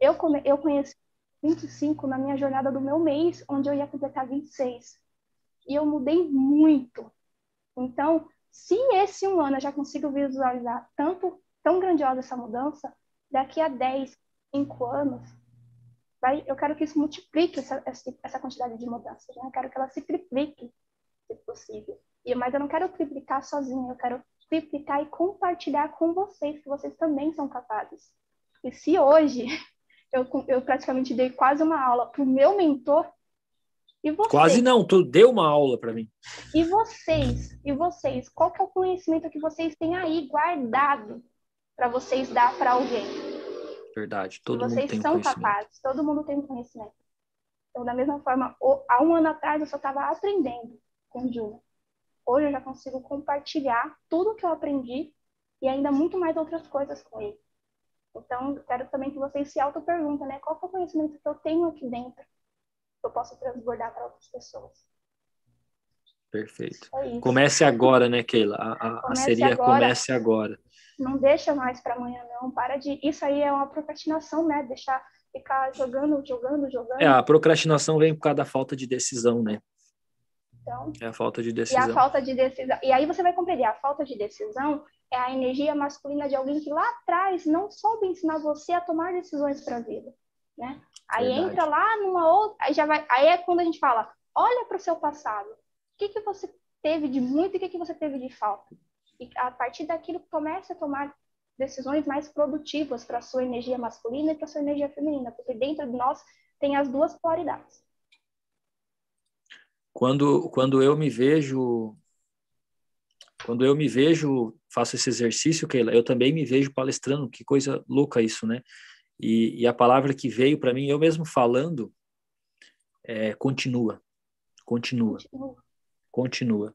eu, come, eu conheci 25 na minha jornada do meu mês, onde eu ia completar 26. E eu mudei muito. Então, se esse um ano eu já consigo visualizar tanto, tão grandiosa essa mudança, daqui a 10, 5 anos, vai, eu quero que isso multiplique essa, essa quantidade de mudanças. Né? Eu quero que ela se triplique, se possível. E, mas eu não quero triplicar sozinha, eu quero triplicar e compartilhar com vocês, que vocês também são capazes. E se hoje eu, eu praticamente dei quase uma aula para o meu mentor, e vocês? Quase não, tu deu uma aula para mim. E vocês? E vocês? Qual que é o conhecimento que vocês têm aí guardado para vocês dar para alguém? Verdade, todo mundo vocês tem são capazes, todo mundo tem conhecimento. Então, da mesma forma, há um ano atrás eu só estava aprendendo com o Júnior. Hoje eu já consigo compartilhar tudo que eu aprendi e ainda muito mais outras coisas com ele. Então, quero também que vocês se auto-perguntem, né? Qual é o conhecimento que eu tenho aqui dentro eu posso transbordar para outras pessoas. Perfeito. É comece agora, né, Keila? A, a, a seria agora. comece agora. Não deixa mais para amanhã, não. Para de. Isso aí é uma procrastinação, né? Deixar ficar jogando, jogando, jogando. É, a procrastinação vem por causa da falta de decisão, né? Então, é a falta de decisão. E a falta de decisão. E aí você vai compreender, a falta de decisão é a energia masculina de alguém que lá atrás não soube ensinar você a tomar decisões para a vida, né? Aí Verdade. entra lá numa outra, aí já vai, aí é quando a gente fala, olha para o seu passado. O que que você teve de muito e o que que você teve de falta? E a partir daquilo comece a tomar decisões mais produtivas para a sua energia masculina e para a sua energia feminina, porque dentro de nós tem as duas polaridades. Quando, quando eu me vejo quando eu me vejo, faço esse exercício, Keila, eu também me vejo palestrando, que coisa louca isso, né? E, e a palavra que veio para mim, eu mesmo falando, é continua, continua, continua.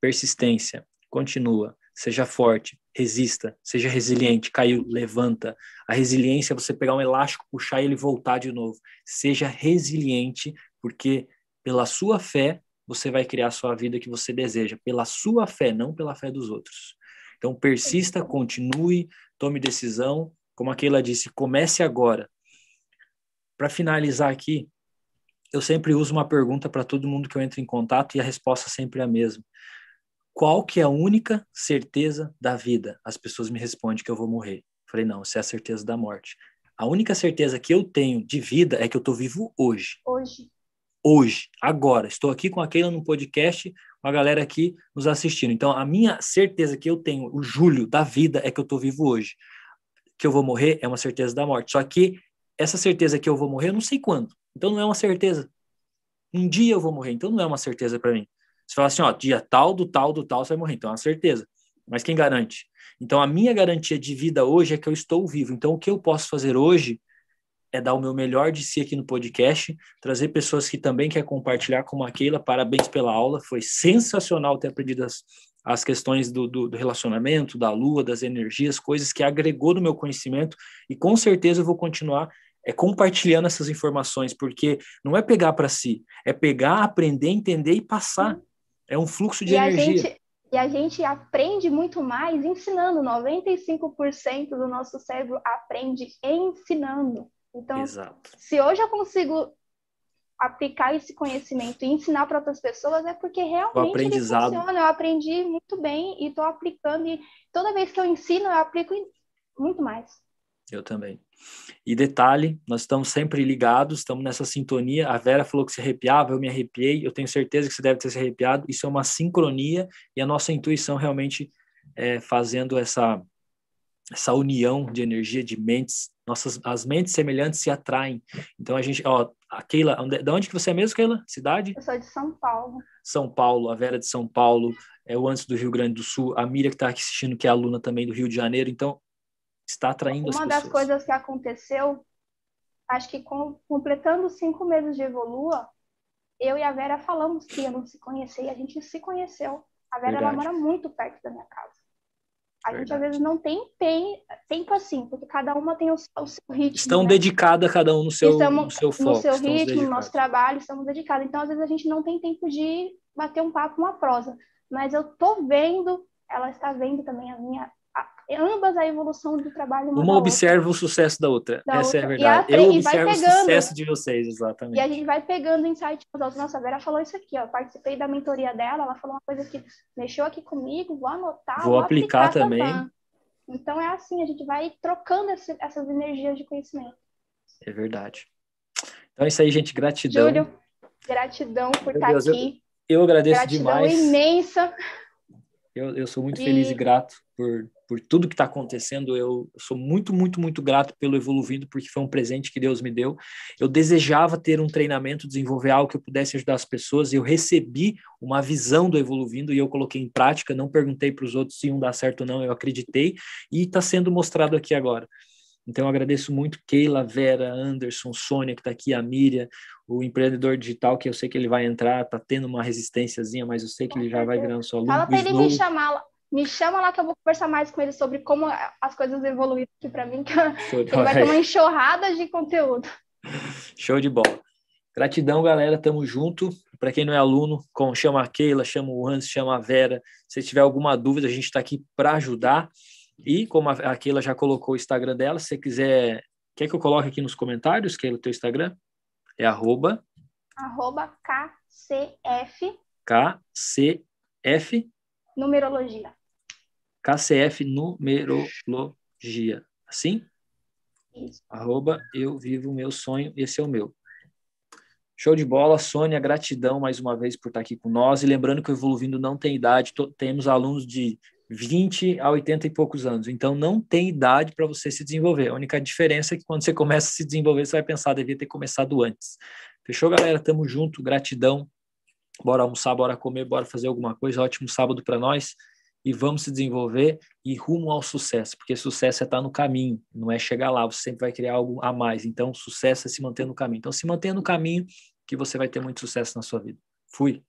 Persistência, continua. Seja forte, resista, seja resiliente, caiu, levanta. A resiliência é você pegar um elástico, puxar e ele voltar de novo. Seja resiliente, porque pela sua fé, você vai criar a sua vida que você deseja, pela sua fé, não pela fé dos outros. Então, persista, continue, tome decisão. Como a Keila disse, comece agora. Para finalizar aqui, eu sempre uso uma pergunta para todo mundo que eu entro em contato e a resposta sempre é a mesma. Qual que é a única certeza da vida? As pessoas me respondem que eu vou morrer. Falei, não, isso é a certeza da morte. A única certeza que eu tenho de vida é que eu estou vivo hoje. Hoje hoje, agora. Estou aqui com a Keila no podcast, com a galera aqui nos assistindo. Então, a minha certeza que eu tenho, o julho da vida, é que eu estou vivo hoje. Que eu vou morrer é uma certeza da morte. Só que essa certeza que eu vou morrer, eu não sei quando. Então, não é uma certeza. Um dia eu vou morrer, então não é uma certeza para mim. Você fala assim, ó, dia tal, do tal, do tal, você vai morrer. Então, é uma certeza. Mas quem garante? Então, a minha garantia de vida hoje é que eu estou vivo. Então, o que eu posso fazer hoje é dar o meu melhor de si aqui no podcast, trazer pessoas que também querem compartilhar, como a Keila. Parabéns pela aula, foi sensacional ter aprendido as, as questões do, do, do, relacionamento, da lua, das energias, coisas que agregou no meu conhecimento e com certeza eu vou continuar é, compartilhando essas informações, porque não é pegar para si, é pegar, aprender, entender e passar. É um fluxo de e energia. Gente, e a gente aprende muito mais ensinando. 95% do nosso cérebro aprende ensinando. Então, Exato. se hoje eu consigo aplicar esse conhecimento e ensinar para outras pessoas, é porque realmente ele funciona. Eu aprendi muito bem e estou aplicando. E toda vez que eu ensino, eu aplico muito mais. Eu também. E detalhe, nós estamos sempre ligados, estamos nessa sintonia. A Vera falou que se arrepiava, eu me arrepiei. Eu tenho certeza que você deve ter se arrepiado. Isso é uma sincronia e a nossa intuição realmente é, fazendo essa essa união de energia de mentes nossas as mentes semelhantes se atraem. Então a gente, ó, a Keila, onde, de onde que você é mesmo, Keila? Cidade? Eu sou de São Paulo. São Paulo, a Vera de São Paulo, é o antes do Rio Grande do Sul, a Miriam que está aqui assistindo, que é aluna também do Rio de Janeiro, então está atraindo Uma as pessoas. Uma das coisas que aconteceu, acho que com, completando cinco meses de Evolua, eu e a Vera falamos que eu não se conhecer e a gente se conheceu. A Vera ela mora muito perto da minha casa. A Verdade. gente às vezes não tem tempo assim, porque cada uma tem o, o seu ritmo. Estão né? dedicadas cada um no seu, estamos, no seu foco. No seu ritmo, no nosso trabalho, estamos dedicados. Então, às vezes, a gente não tem tempo de bater um papo, uma prosa. Mas eu tô vendo, ela está vendo também a minha, ambas a evolução do trabalho. Uma, uma observa outra. o sucesso da outra. Da Essa outra. é a verdade. A, eu observo o sucesso de vocês, exatamente. E a gente vai pegando insight Nossa, a Vera falou isso aqui, ó. Participei da mentoria dela, ela falou uma coisa que mexeu aqui comigo, vou anotar. Vou, vou aplicar, aplicar, também. também. Então é assim, a gente vai trocando esse, essas energias de conhecimento. É verdade. Então é isso aí, gente. Gratidão. Júlio, gratidão por Meu estar Deus, aqui. Eu, eu agradeço gratidão demais. imensa. Eu, eu sou muito e... feliz e grato por, por tudo que está acontecendo. Eu sou muito, muito, muito grato pelo Evoluindo, porque foi um presente que Deus me deu. Eu desejava ter um treinamento, desenvolver algo que eu pudesse ajudar as pessoas. Eu recebi uma visão do Evoluindo e eu coloquei em prática. Não perguntei para os outros se iam dar certo ou não, eu acreditei. E está sendo mostrado aqui agora. Então, eu agradeço muito Keila, Vera, Anderson, Sônia, que está aqui, a Miriam, o empreendedor digital, que eu sei que ele vai entrar, está tendo uma resistênciazinha, mas eu sei que ele já vai virar um solo. Fala para ele me chamar, me chama lá que eu vou conversar mais com ele sobre como as coisas evoluíram aqui para mim, que, que vai ter uma enxurrada de conteúdo. [laughs] Show de bola. Gratidão, galera. Tamo junto. Para quem não é aluno, com, chama a Keila, chama o Hans, chama a Vera. Se tiver alguma dúvida, a gente está aqui para ajudar. E como a Keila já colocou o Instagram dela, se você quiser, quer que eu coloque aqui nos comentários, Keila, o teu Instagram? É arroba... Arroba KCF... KCF... Numerologia. KCF Numerologia. Assim? Isso. Arroba eu vivo o meu sonho, esse é o meu. Show de bola, Sônia, gratidão mais uma vez por estar aqui com nós. E lembrando que o Evoluindo não tem idade, temos alunos de 20 a 80 e poucos anos, então não tem idade para você se desenvolver. A única diferença é que quando você começa a se desenvolver, você vai pensar, devia ter começado antes. Fechou, galera? Tamo junto, gratidão. Bora almoçar, bora comer, bora fazer alguma coisa. Ótimo sábado para nós e vamos se desenvolver e rumo ao sucesso, porque sucesso é estar no caminho, não é chegar lá, você sempre vai criar algo a mais. Então, sucesso é se manter no caminho. Então, se mantenha no caminho que você vai ter muito sucesso na sua vida. Fui.